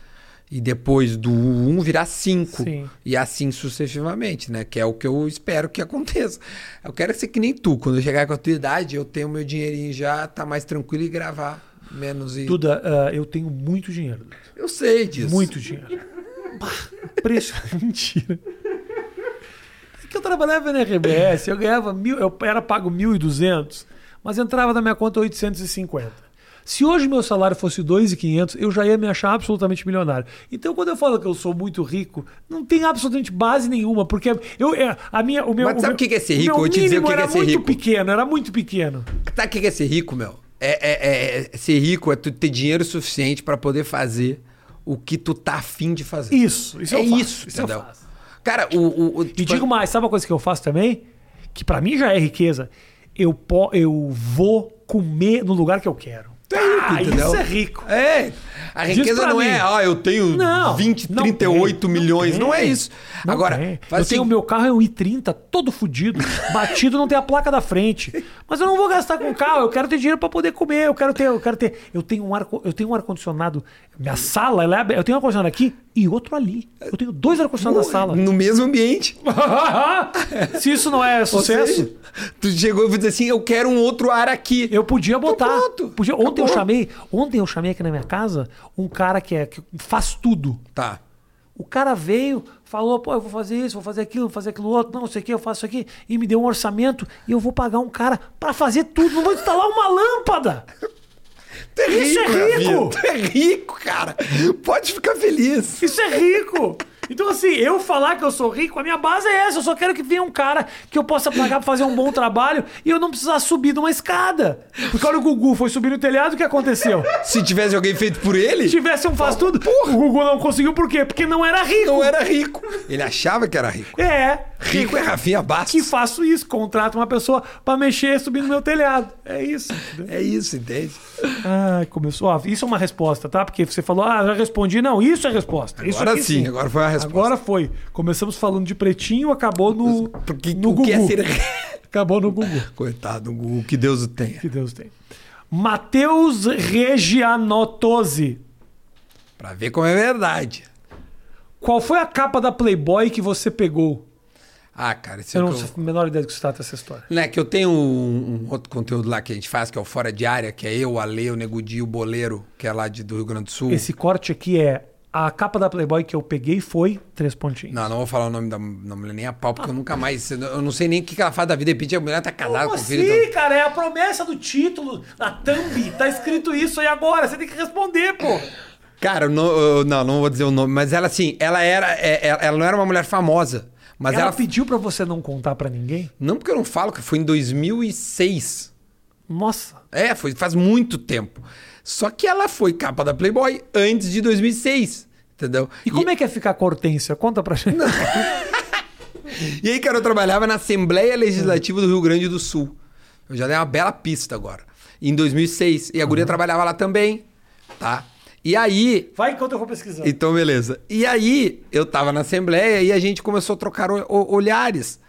[SPEAKER 2] E depois do um virar cinco.
[SPEAKER 1] Sim.
[SPEAKER 2] E assim sucessivamente, né? Que é o que eu espero que aconteça. Eu quero ser que nem tu. Quando eu chegar com a tua idade, eu tenho meu dinheirinho já, tá mais tranquilo e gravar menos. E...
[SPEAKER 1] Duda, ah, eu tenho muito dinheiro.
[SPEAKER 2] Eu sei disso.
[SPEAKER 1] Muito dinheiro. Preço. Mentira. É que eu trabalhava na RBS, eu ganhava mil, eu era pago 1.200, mas entrava na minha conta 850. Se hoje meu salário fosse 2.500, eu já ia me achar absolutamente milionário. Então, quando eu falo que eu sou muito rico, não tem absolutamente base nenhuma, porque eu, é, a minha, o meu.
[SPEAKER 2] Mas sabe o que que é ser rico? Eu vou te dizer o que é
[SPEAKER 1] era
[SPEAKER 2] ser
[SPEAKER 1] muito
[SPEAKER 2] rico.
[SPEAKER 1] pequeno, era muito pequeno.
[SPEAKER 2] Sabe o que é ser rico, meu? É, é- é- ser rico é tu ter dinheiro suficiente pra poder fazer o que tu tá afim de fazer.
[SPEAKER 1] Isso, isso
[SPEAKER 2] é
[SPEAKER 1] eu faço,
[SPEAKER 2] isso,
[SPEAKER 1] isso eu
[SPEAKER 2] entendeu?
[SPEAKER 1] faço.
[SPEAKER 2] Cara, o. o, o
[SPEAKER 1] E
[SPEAKER 2] tipo,
[SPEAKER 1] digo mais, sabe uma coisa que eu faço também? Que pra mim já é riqueza. Eu, po, eu vou comer no lugar que eu quero.
[SPEAKER 2] Tu é rico,
[SPEAKER 1] ah,
[SPEAKER 2] entendeu?
[SPEAKER 1] isso é rico.
[SPEAKER 2] É. A riqueza não
[SPEAKER 1] mim.
[SPEAKER 2] é, ah, eu tenho
[SPEAKER 1] Não,
[SPEAKER 2] 20,
[SPEAKER 1] não
[SPEAKER 2] 38
[SPEAKER 1] tem,
[SPEAKER 2] milhões. Não, é isso.
[SPEAKER 1] Não
[SPEAKER 2] Agora,
[SPEAKER 1] tem.
[SPEAKER 2] faz
[SPEAKER 1] eu tenho
[SPEAKER 2] assim,
[SPEAKER 1] o meu carro é um i30, todo fudido, batido, não tem a placa da frente. Mas eu não vou gastar com o carro, eu quero ter dinheiro pra poder comer, eu quero ter, eu quero ter, eu tenho um ar, eu tenho um ar condicionado, minha sala, ela é eu tenho um ar condicionado aqui e outro ali. Eu tenho dois ar condicionados na sala.
[SPEAKER 2] no mesmo ambiente.
[SPEAKER 1] Se isso não é sucesso,
[SPEAKER 2] seja, tu chegou e disse assim, eu quero um outro ar aqui.
[SPEAKER 1] Eu podia botar.
[SPEAKER 2] pronto.
[SPEAKER 1] Podia, ontem eu
[SPEAKER 2] Acabou.
[SPEAKER 1] chamei, ontem eu chamei aqui na minha casa um cara que é que faz tudo.
[SPEAKER 2] Tá.
[SPEAKER 1] O cara veio, falou, pô, eu vou fazer isso, vou fazer aquilo, vou fazer aquilo outro, não sei o que, eu faço isso aqui, e me deu um orçamento e eu vou pagar um cara pra fazer tudo, não vou instalar uma lâmpada.
[SPEAKER 2] É
[SPEAKER 1] Isso é rico.
[SPEAKER 2] Tu é rico, cara. Pode ficar feliz.
[SPEAKER 1] Isso é rico. Então, assim, eu falar que eu sou rico, a minha base é essa. Eu só quero que venha um cara que eu possa pagar pra fazer um bom trabalho e eu não precisar subir de uma escada. Porque olha, o Gugu foi subir no telhado, o que acontecou?
[SPEAKER 2] Se tivesse alguém feito por ele,
[SPEAKER 1] Se tivesse um faz tudo, o Gugu não conseguiu por quê? Porque não era rico.
[SPEAKER 2] não era rico. Ele achava que era rico.
[SPEAKER 1] É.
[SPEAKER 2] Rico é Rafinha Bastos.
[SPEAKER 1] Que faço isso, contrato uma pessoa pra mexer e subir no meu telhado. É isso. entendeu?
[SPEAKER 2] É isso, entende?
[SPEAKER 1] Ai, começou. Ó, isso é uma resposta, tá? Porque você falou, ah, já respondi. Não, isso é resposta. Isso
[SPEAKER 2] Agora
[SPEAKER 1] aqui
[SPEAKER 2] sim, agora foi a resposta.
[SPEAKER 1] Agora foi. Começamos falando de pretinho, acabou no,
[SPEAKER 2] Porque
[SPEAKER 1] no
[SPEAKER 2] o
[SPEAKER 1] Gugu.
[SPEAKER 2] é ser
[SPEAKER 1] Acabou no Gugu.
[SPEAKER 2] Coitado, o que Deus o tenha.
[SPEAKER 1] Que Deus tem. Matheus Regianotose.
[SPEAKER 2] Pra ver como é verdade.
[SPEAKER 1] Qual foi a capa da Playboy que você pegou?
[SPEAKER 2] Ah, cara, isso
[SPEAKER 1] Eu
[SPEAKER 2] é
[SPEAKER 1] não sei a menor ideia do que se trata essa história.
[SPEAKER 2] Né, que eu tenho um, um outro conteúdo lá que a gente faz, que é o Fora de Área, que é eu, a Lei, o Negudi, o Boleiro, que é lá de, do Rio Grande do Sul.
[SPEAKER 1] Esse corte aqui é a capa da Playboy que eu peguei foi três pontinhos.
[SPEAKER 2] Não, não vou falar o nome da, da mulher nem a pau, porque eu nunca mais. Eu não sei nem o que ela faz da vida. De repente a mulher tá casada
[SPEAKER 1] Como
[SPEAKER 2] com o filho.
[SPEAKER 1] assim,
[SPEAKER 2] então-
[SPEAKER 1] cara? É a promessa do título, na thumb. Tá escrito isso aí agora. Você tem que responder, pô.
[SPEAKER 2] Cara, não, eu- não, não vou dizer o nome, mas ela assim, ela era. é- é- ela não era uma mulher famosa. Mas
[SPEAKER 1] ela,
[SPEAKER 2] ela.
[SPEAKER 1] pediu pra você não contar pra ninguém?
[SPEAKER 2] Não porque eu não falo, que foi em 2006.
[SPEAKER 1] Nossa.
[SPEAKER 2] É, foi faz muito tempo. Só que ela foi capa da Playboy antes de 2006. Entendeu?
[SPEAKER 1] E como é que é ficar com a Hortência? Conta pra gente.
[SPEAKER 2] E aí, cara, eu trabalhava na Assembleia Legislativa do Rio Grande do Sul. Eu já dei uma bela pista agora. Em 2006. E a guria trabalhava lá também, tá? E aí...
[SPEAKER 1] Vai enquanto eu vou pesquisando.
[SPEAKER 2] Então, beleza. E aí, eu tava na Assembleia e a gente começou a trocar olhares.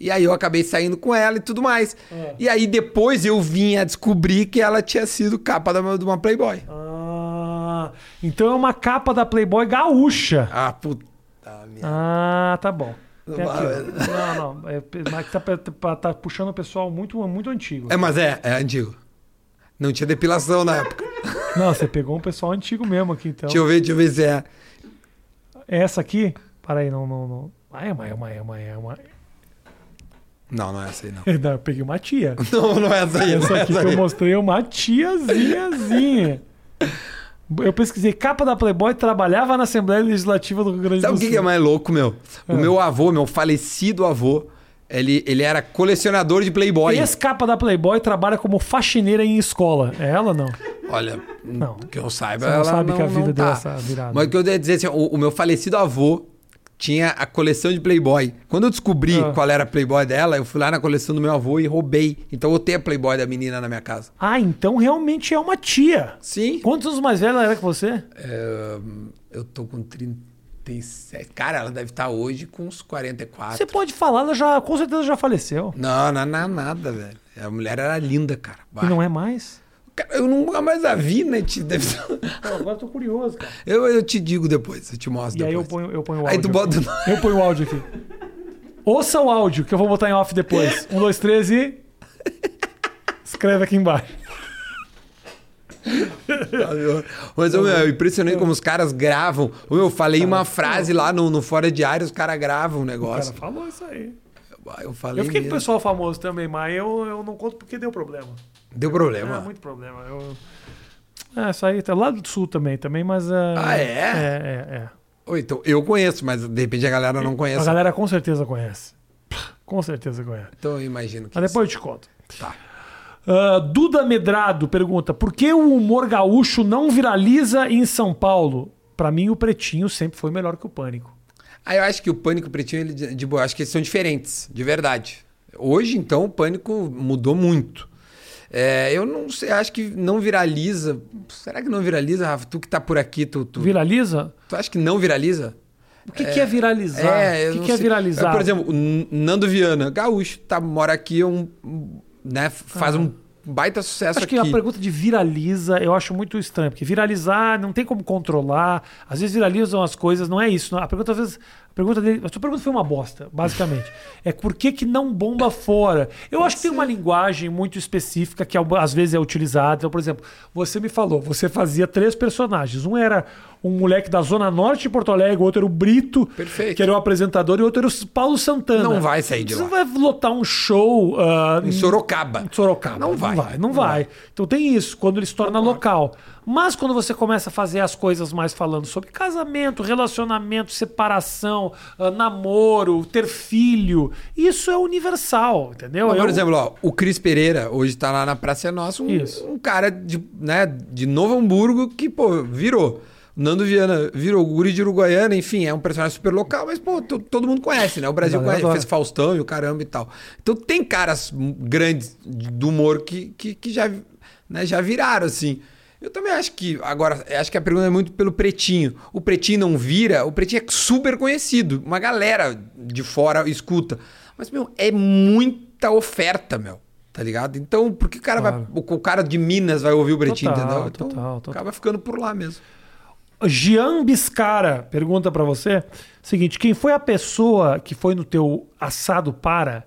[SPEAKER 2] E aí eu acabei saindo com ela e tudo mais.
[SPEAKER 1] É.
[SPEAKER 2] E aí depois eu vim a descobrir que ela tinha sido capa de uma Playboy.
[SPEAKER 1] Ah, então é uma capa da Playboy gaúcha.
[SPEAKER 2] Ah, puta merda.
[SPEAKER 1] Ah, tá bom. Não, não. É, mas tá, tá- tá puxando o pessoal muito, muito antigo.
[SPEAKER 2] É, mas é, é antigo. Não tinha depilação na época.
[SPEAKER 1] Não, você pegou um pessoal antigo mesmo aqui, então.
[SPEAKER 2] Deixa eu ver, deixa eu ver se é.
[SPEAKER 1] Essa aqui? Para aí, não, não, não. Ah, é uma, é uma, é uma, é uma.
[SPEAKER 2] Não, não é essa aí, não.
[SPEAKER 1] Não, eu peguei uma tia.
[SPEAKER 2] Não, não é essa aí.
[SPEAKER 1] Essa
[SPEAKER 2] é
[SPEAKER 1] aqui
[SPEAKER 2] essa
[SPEAKER 1] que eu mostrei é uma tiazinhazinha. Eu pesquisei capa da Playboy, trabalhava na Assembleia Legislativa do Rio Grande
[SPEAKER 2] Sabe
[SPEAKER 1] do
[SPEAKER 2] o que,
[SPEAKER 1] Sul.
[SPEAKER 2] que é mais louco, meu? O
[SPEAKER 1] Ah.
[SPEAKER 2] meu avô, meu falecido avô, ele, ele era colecionador de Playboy.
[SPEAKER 1] Ex-capa da Playboy trabalha como faxineira em escola. É ela ou não?
[SPEAKER 2] Olha,
[SPEAKER 1] Não.
[SPEAKER 2] que eu saiba,
[SPEAKER 1] Você não
[SPEAKER 2] ela
[SPEAKER 1] sabe
[SPEAKER 2] não,
[SPEAKER 1] que a vida
[SPEAKER 2] não
[SPEAKER 1] deu
[SPEAKER 2] tá.
[SPEAKER 1] essa virada.
[SPEAKER 2] Mas o que eu ia dizer assim, o, o meu falecido avô tinha a coleção de Playboy. Quando eu descobri
[SPEAKER 1] Ah.
[SPEAKER 2] qual era a Playboy dela, eu fui lá na coleção do meu avô e roubei. Então eu tenho a Playboy da menina na minha casa.
[SPEAKER 1] Ah, então realmente é uma tia.
[SPEAKER 2] Sim.
[SPEAKER 1] Quantos anos mais velha ela era que você?
[SPEAKER 2] É, eu tô com 37. Cara, ela deve estar hoje com uns 44.
[SPEAKER 1] Você pode falar, ela já, com certeza já faleceu.
[SPEAKER 2] Não, não, não, nada, velho. A mulher era linda, cara.
[SPEAKER 1] E não é mais?
[SPEAKER 2] Cara, eu nunca mais a vi, né? Te-
[SPEAKER 1] agora eu tô curioso, cara.
[SPEAKER 2] Eu, eu te digo depois, eu te mostro
[SPEAKER 1] E aí eu
[SPEAKER 2] depois.
[SPEAKER 1] ponho, eu ponho o
[SPEAKER 2] Aí
[SPEAKER 1] áudio.
[SPEAKER 2] tu bota
[SPEAKER 1] aqui. Eu ponho o áudio aqui. Ouça o áudio, que eu vou botar em off depois. Um, dois, três e. Escreve aqui embaixo.
[SPEAKER 2] Mas, ô, meu, é impressionante como os caras gravam. Eu falei uma frase lá no, no Fora Diário, os caras gravam o
[SPEAKER 1] O cara
[SPEAKER 2] negócio.
[SPEAKER 1] falou isso aí.
[SPEAKER 2] Eu falei
[SPEAKER 1] Eu fiquei com o
[SPEAKER 2] mesmo.
[SPEAKER 1] pessoal famoso também, mas eu, eu não conto porque deu problema.
[SPEAKER 2] Deu problema.
[SPEAKER 1] É, muito problema. Eu... É, isso aí tá lá do sul também, também, mas. é-
[SPEAKER 2] Ah, é?
[SPEAKER 1] É, é, é.
[SPEAKER 2] Então, eu conheço, mas de repente a galera não conhece.
[SPEAKER 1] A galera com certeza conhece. Com certeza conhece.
[SPEAKER 2] Então eu imagino que.
[SPEAKER 1] Mas depois eu te conto.
[SPEAKER 2] Tá.
[SPEAKER 1] Ah, Duda Medrado pergunta: por que o humor gaúcho não viraliza em São Paulo? Pra mim, o Pretinho sempre foi melhor que o Pânico.
[SPEAKER 2] Ah, eu acho que o Pânico e o Pretinho, ele, de de boa, eu acho que eles são diferentes, de verdade. Hoje, então, o Pânico mudou muito. É, eu não sei, acho que não viraliza. Será que não viraliza, Rafa? Tu que tá por aqui, tu, tu,
[SPEAKER 1] Viraliza?
[SPEAKER 2] tu acha que não viraliza?
[SPEAKER 1] O que é, que é viralizar?
[SPEAKER 2] eu
[SPEAKER 1] o que, que é viralizar?
[SPEAKER 2] Por exemplo, o Nando Viana, gaúcho, tá, mora aqui, é um, né, faz um baita sucesso
[SPEAKER 1] Ah. Acho que
[SPEAKER 2] aqui.
[SPEAKER 1] a pergunta de viraliza eu acho muito estranho, porque viralizar não tem como controlar. Às vezes viralizam as coisas, não é isso. não. A pergunta, às vezes, pergunta dele. A sua pergunta foi uma bosta, basicamente. é por que, que não bomba fora? Eu acho que tem uma linguagem muito específica que às vezes é utilizada. Então, por exemplo, você me falou, você fazia três personagens. Um era um moleque da Zona Norte de Porto Alegre, o outro era o Brito,
[SPEAKER 2] Perfeito.
[SPEAKER 1] que era o apresentador, e o outro era o Paulo Santana.
[SPEAKER 2] Não vai sair de
[SPEAKER 1] Você
[SPEAKER 2] lá.
[SPEAKER 1] vai lotar um show ah,
[SPEAKER 2] Em Sorocaba.
[SPEAKER 1] em Sorocaba.
[SPEAKER 2] Não vai.
[SPEAKER 1] Não vai, não vai. Então tem isso, quando ele se torna local. Mas quando você começa a fazer as coisas mais falando sobre casamento, relacionamento, separação, ah, namoro, ter filho, isso é universal, entendeu?
[SPEAKER 2] Mas, por
[SPEAKER 1] Eu-
[SPEAKER 2] exemplo, ó, o Cris Pereira hoje tá lá na Praça é Nossa, um, um cara de, né, de Novo Hamburgo que, pô, virou. Nando Viana virou o guri de Uruguaiana, enfim, é um personagem super local, mas, pô, to- todo mundo conhece, né? O Brasil conhece, fez Faustão e o caramba e tal. Então tem caras grandes do humor que, que, que já, né, já viraram, assim. Eu também acho que, agora, acho que a pergunta é muito pelo Pretinho. O Pretinho não vira, o Pretinho é super conhecido. Uma galera de fora escuta. Mas, meu, é muita oferta, meu. Tá ligado? Então, por que o cara,
[SPEAKER 1] Claro.
[SPEAKER 2] vai, o, o cara de Minas vai ouvir o Pretinho,
[SPEAKER 1] Total,
[SPEAKER 2] entendeu? Então,
[SPEAKER 1] total, total.
[SPEAKER 2] acaba ficando por lá mesmo.
[SPEAKER 1] Gian Biscara pergunta pra você: seguinte, quem foi a pessoa que foi no teu assado para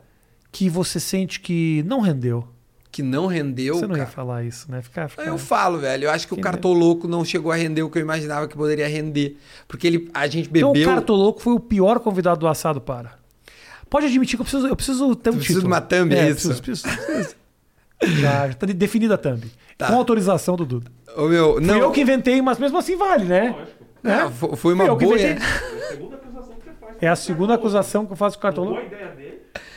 [SPEAKER 1] que você sente que não rendeu?
[SPEAKER 2] Que não rendeu,
[SPEAKER 1] você não ia
[SPEAKER 2] cara.
[SPEAKER 1] falar isso, né? Ficar, ficar...
[SPEAKER 2] Eu falo, velho. Eu acho que o
[SPEAKER 1] Quem
[SPEAKER 2] Cartoloco não chegou a render o que eu imaginava que poderia render. Porque ele, a gente
[SPEAKER 1] Então
[SPEAKER 2] bebeu.
[SPEAKER 1] o Cartoloco foi o pior convidado do assado para. Pode admitir que eu preciso, eu preciso ter um
[SPEAKER 2] Tu
[SPEAKER 1] título.
[SPEAKER 2] de uma thumb, é isso?
[SPEAKER 1] Preciso, preciso, preciso. Já, já tá definida a thumb.
[SPEAKER 2] Tá.
[SPEAKER 1] Com autorização do Duda.
[SPEAKER 2] Ô, meu, não,
[SPEAKER 1] Fui eu que inventei, mas mesmo assim vale, né?
[SPEAKER 2] Ah, fo- foi uma
[SPEAKER 1] que
[SPEAKER 2] boa.
[SPEAKER 1] inventei.
[SPEAKER 3] Segunda acusação que você faz.
[SPEAKER 1] É a segunda acusação que eu faço com o Cartoloco.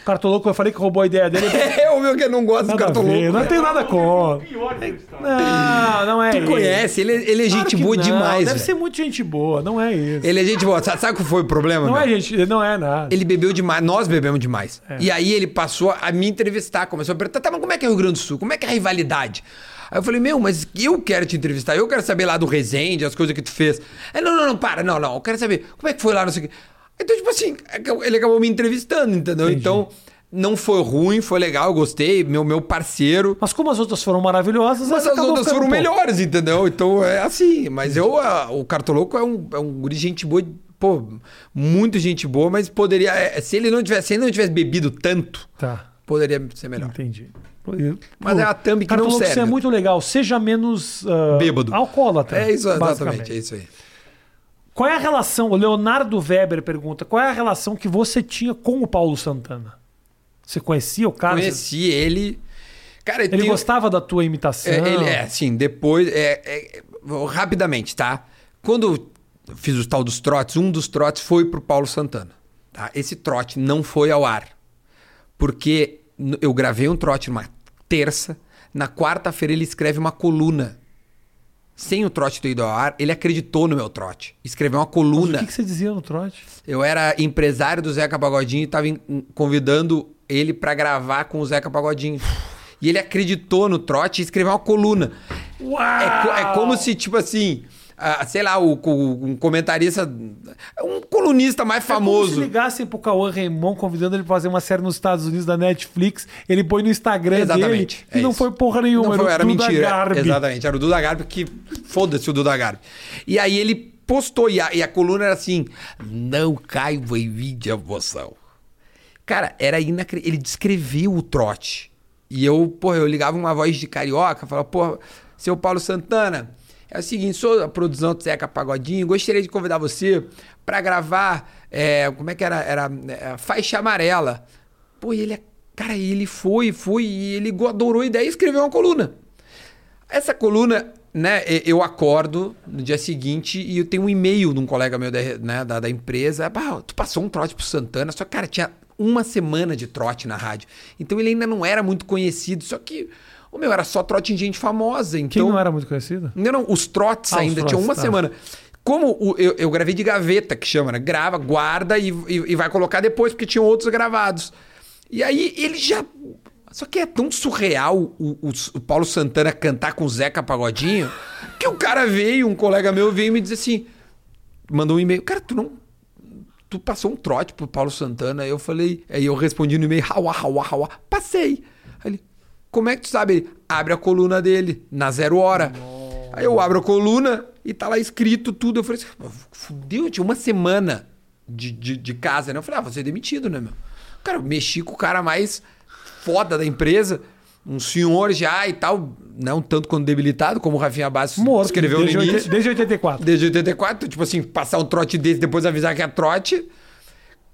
[SPEAKER 1] Cartoloco, eu falei que roubou a ideia dele.
[SPEAKER 2] É o meu que não gosta do
[SPEAKER 1] Nada
[SPEAKER 2] Cartoloco.
[SPEAKER 1] não tem nada contra.
[SPEAKER 3] Pior entrevistado.
[SPEAKER 1] Não, não é
[SPEAKER 2] Tu
[SPEAKER 1] isso.
[SPEAKER 2] conhece, ele, ele é
[SPEAKER 1] Claro
[SPEAKER 2] gente
[SPEAKER 1] que
[SPEAKER 2] boa
[SPEAKER 1] não,
[SPEAKER 2] demais.
[SPEAKER 1] Deve
[SPEAKER 2] velho.
[SPEAKER 1] ser muito gente boa, não é isso.
[SPEAKER 2] Ele é gente boa. Sabe, sabe qual foi o problema?
[SPEAKER 1] Não
[SPEAKER 2] meu?
[SPEAKER 1] é gente, não é nada.
[SPEAKER 2] Ele bebeu demais, nós bebemos demais.
[SPEAKER 1] É.
[SPEAKER 2] E aí ele passou a me entrevistar, começou a perguntar, tá, mas como é que é o Rio Grande do Sul? Como é que é a rivalidade? Aí eu falei, meu, mas eu quero te entrevistar, eu quero saber lá do Resende, as coisas que tu fez. Aí, não, não, não, para, não, não, eu quero saber como é que foi lá, não sei o quê. Então, tipo assim, ele acabou me entrevistando, entendeu?
[SPEAKER 1] Entendi.
[SPEAKER 2] Então, não foi ruim, foi legal, gostei, meu, meu parceiro.
[SPEAKER 1] Mas como as outras foram maravilhosas,
[SPEAKER 2] Mas as outras foram
[SPEAKER 1] um
[SPEAKER 2] melhores, entendeu? Então é assim. Mas eu, a- o Cartoloco é um, é um guri gente boa, pô, muito gente boa, mas poderia. é, se ele não tivesse, se ele não tivesse bebido tanto,
[SPEAKER 1] Tá,
[SPEAKER 2] poderia ser melhor.
[SPEAKER 1] entendi.
[SPEAKER 2] Mas é a thumb que não serve.
[SPEAKER 1] Você é muito legal. Seja menos ah,
[SPEAKER 2] Bêbado.
[SPEAKER 1] alcoólatra.
[SPEAKER 2] É isso, exatamente, é isso aí.
[SPEAKER 1] Qual é a relação? O Leonardo Weber pergunta: qual é a relação que você tinha com o Paulo Santana? Você conhecia o cara?
[SPEAKER 2] Conheci ele. Cara,
[SPEAKER 1] Ele gostava da tua imitação?
[SPEAKER 2] É, ele é, assim, depois. é, é, rapidamente, tá? Quando eu fiz o tal dos trotes, um dos trotes foi pro Paulo Santana. Tá? Esse trote não foi ao ar. Porque eu gravei um trote numa terça, na quarta-feira ele escreve uma coluna sem o trote ter ido ao ar, ele acreditou no meu trote. Escreveu uma
[SPEAKER 1] Mas
[SPEAKER 2] coluna.
[SPEAKER 1] O que, que você dizia no trote?
[SPEAKER 2] Eu era empresário do Zeca Pagodinho e tava convidando ele pra gravar com o Zeca Pagodinho. E ele acreditou no trote e escreveu uma coluna.
[SPEAKER 1] Uau!
[SPEAKER 2] É, co- é como se, tipo assim, ah, sei lá, o, o- um comentarista, um colunista mais
[SPEAKER 1] É
[SPEAKER 2] famoso.
[SPEAKER 1] se ligassem pro Cauã Raymond convidando ele pra fazer uma série nos Estados Unidos da Netflix, ele põe no Instagram
[SPEAKER 2] Exatamente,
[SPEAKER 1] dele
[SPEAKER 2] é
[SPEAKER 1] e não
[SPEAKER 2] isso.
[SPEAKER 1] foi porra nenhuma,
[SPEAKER 2] Não foi,
[SPEAKER 1] era,
[SPEAKER 2] era
[SPEAKER 1] o Duda
[SPEAKER 2] mentira.
[SPEAKER 1] Garbi.
[SPEAKER 2] Exatamente, era o Duda Garbi que foda-se o Duda Garbi. E aí ele postou e a, e a coluna era assim: Não caiba em mim de emoção. Cara, era inacreditável. Ele descreveu o trote. E eu, porra, eu ligava uma voz de carioca, falava, porra, seu Paulo Santana, é o seguinte, sou a produção do Zeca Pagodinho, gostaria de convidar você pra gravar, é, como é que era? Era é, Faixa Amarela. Pô, ele, é- cara, ele foi, foi, e ele adorou a ideia e escreveu uma coluna. Essa coluna, né, eu acordo no dia seguinte e eu tenho um e-mail de um colega meu da, né, da, da empresa. "Bah, tu passou um trote pro Santana, só que, cara, tinha uma semana de trote na rádio. Então ele ainda não era muito conhecido, só que, o meu, era só trote em gente famosa. Então,
[SPEAKER 1] Quem não era muito conhecido?
[SPEAKER 2] não, não, os trotes
[SPEAKER 1] Ah, os
[SPEAKER 2] ainda
[SPEAKER 1] trotes,
[SPEAKER 2] tinham uma
[SPEAKER 1] tá.
[SPEAKER 2] semana. Como o- eu, eu gravei de gaveta, que chama, né? Grava, guarda e, e- e vai colocar depois, porque tinham outros gravados. E aí ele já. Só que é tão surreal o, o- o Paulo Santana cantar com o Zeca Pagodinho, que o cara veio, um colega meu veio me dizer assim: mandou um e-mail, cara, tu não. Tu passou um trote pro Paulo Santana. Aí eu falei, aí eu respondi no e-mail, hawa, hawa, hawa, passei. Aí ele, como é que tu sabe? Ele, abre a coluna dele, na zero hora. Aí eu abro a coluna e tá lá escrito tudo. Eu falei assim, fudeu, tinha uma semana de, de, de casa, né? Eu falei, ah, você é demitido, né, meu? Cara, eu mexi com o cara mais foda da empresa, um senhor já e tal, não tanto quanto debilitado, como o Rafinha Bastos
[SPEAKER 1] Morto.
[SPEAKER 2] escreveu
[SPEAKER 1] desde,
[SPEAKER 2] no início.
[SPEAKER 1] desde 84.
[SPEAKER 2] Desde 84, tipo assim, passar um trote desse, depois avisar que é trote.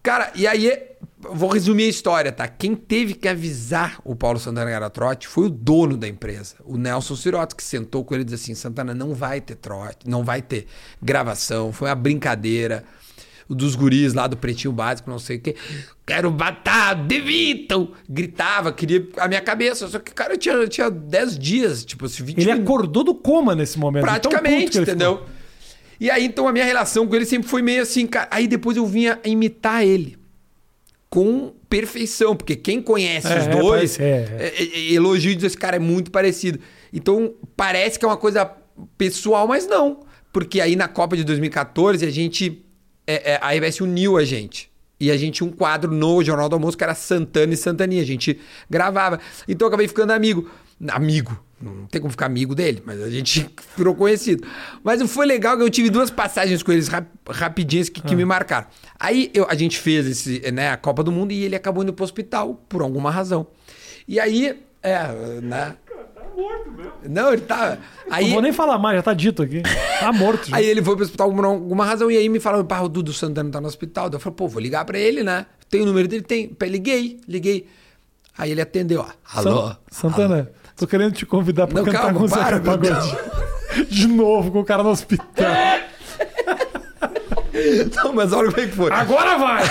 [SPEAKER 2] Cara, e aí, vou resumir a história, tá? Quem teve que avisar o Paulo Santana que era trote foi o dono da empresa, o Nelson Siroto, que sentou com ele e disse assim: Santana, não vai ter trote, não vai ter gravação, foi uma brincadeira. O dos guris lá do Pretinho Básico, não sei o quê. Quero matar, demitam! Gritava, queria a minha cabeça. Só que, cara, eu tinha, eu tinha 10 dias, tipo assim, 20
[SPEAKER 1] Ele acordou do coma nesse momento.
[SPEAKER 2] Praticamente, entendeu?
[SPEAKER 1] ficou.
[SPEAKER 2] E aí, então, a minha relação com ele sempre foi meio assim, cara. Aí depois eu vinha imitar ele. Com perfeição, porque quem conhece
[SPEAKER 1] É,
[SPEAKER 2] os
[SPEAKER 1] é,
[SPEAKER 2] dois
[SPEAKER 1] parece- é,
[SPEAKER 2] é, é, elogio diz esse cara é muito parecido. Então, parece que é uma coisa pessoal, mas não. Porque aí na Copa de 2014, a gente. é, é, a RBS uniu a gente. E a gente tinha um quadro no Jornal do Almoço que era Santana e Santaninha. A gente gravava. Então eu acabei ficando amigo. Amigo. Não tem como ficar amigo dele, mas a gente virou conhecido. Mas foi legal que eu tive duas passagens com eles rap- rapidinhas que, que me marcaram. Aí eu- a gente fez esse, né, a Copa do Mundo e ele acabou indo pro hospital, por alguma razão. E aí, é, né?
[SPEAKER 3] Tá morto mesmo.
[SPEAKER 2] Não, ele tá. Aí,
[SPEAKER 1] Não vou nem falar mais, já tá dito aqui. Tá morto.
[SPEAKER 2] Aí ele foi pro hospital por alguma razão e aí me falaram, pá, o Dudu Santana tá no hospital. Daí eu falei, pô, vou ligar pra ele, né? Tem o número dele? Tem. Liguei, liguei. Aí ele atendeu, ó. Alô?
[SPEAKER 1] San- Santana, tô querendo te convidar pra
[SPEAKER 2] Não,
[SPEAKER 1] cantar
[SPEAKER 2] calma,
[SPEAKER 1] com o Zeca Pagodinho. De novo, com o cara no hospital.
[SPEAKER 2] Não, mas olha como é que foi.
[SPEAKER 1] Agora vai!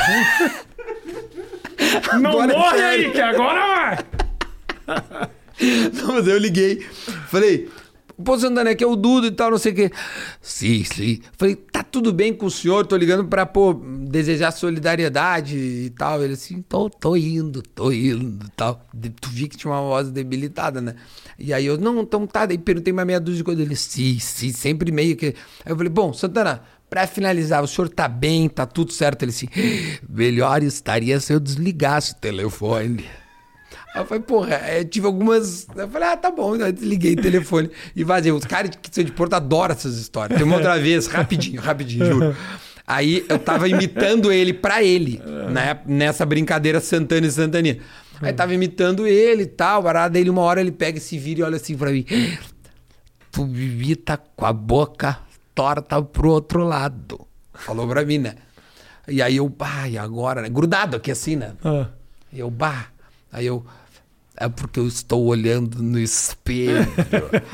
[SPEAKER 1] Não
[SPEAKER 2] Agora é
[SPEAKER 1] morre
[SPEAKER 2] sério.
[SPEAKER 1] aí, que agora vai!
[SPEAKER 2] Não, mas eu liguei. Falei, pô, Santana, aqui é o Dudu e tal, não sei o quê. Sim, sim. Falei, tá tudo bem com o senhor? Tô ligando pra, pô, desejar solidariedade e tal. Ele assim, tô, tô indo, tô indo e tal. Tu vi que tinha uma voz debilitada, né? E aí eu, não, então tá. Daí perguntei mais meia dúzia de coisas. Ele, sim, sim, sempre meio que. Aí eu falei, bom, Santana, pra finalizar, o senhor tá bem, tá tudo certo? Ele assim, melhor estaria se eu desligasse o telefone. Aí eu falei, porra, é, tive algumas. Eu falei, ah, tá bom. Aí desliguei o telefone e vazei. Os caras que são de Porto adoram essas histórias. Tem uma outra vez, rapidinho, rapidinho, juro. Aí eu tava imitando ele pra ele, né? Nessa brincadeira Santana e Santaninha. Aí tava imitando ele e tal, parada. Ele uma hora ele pega esse vira e olha assim pra mim. Tu imita com a boca torta pro outro lado. Falou pra mim, né? E aí eu, bah, e agora, né? Grudado aqui assim, né?
[SPEAKER 1] Ah,
[SPEAKER 2] E eu, bah. Aí eu. É porque eu estou olhando no espelho.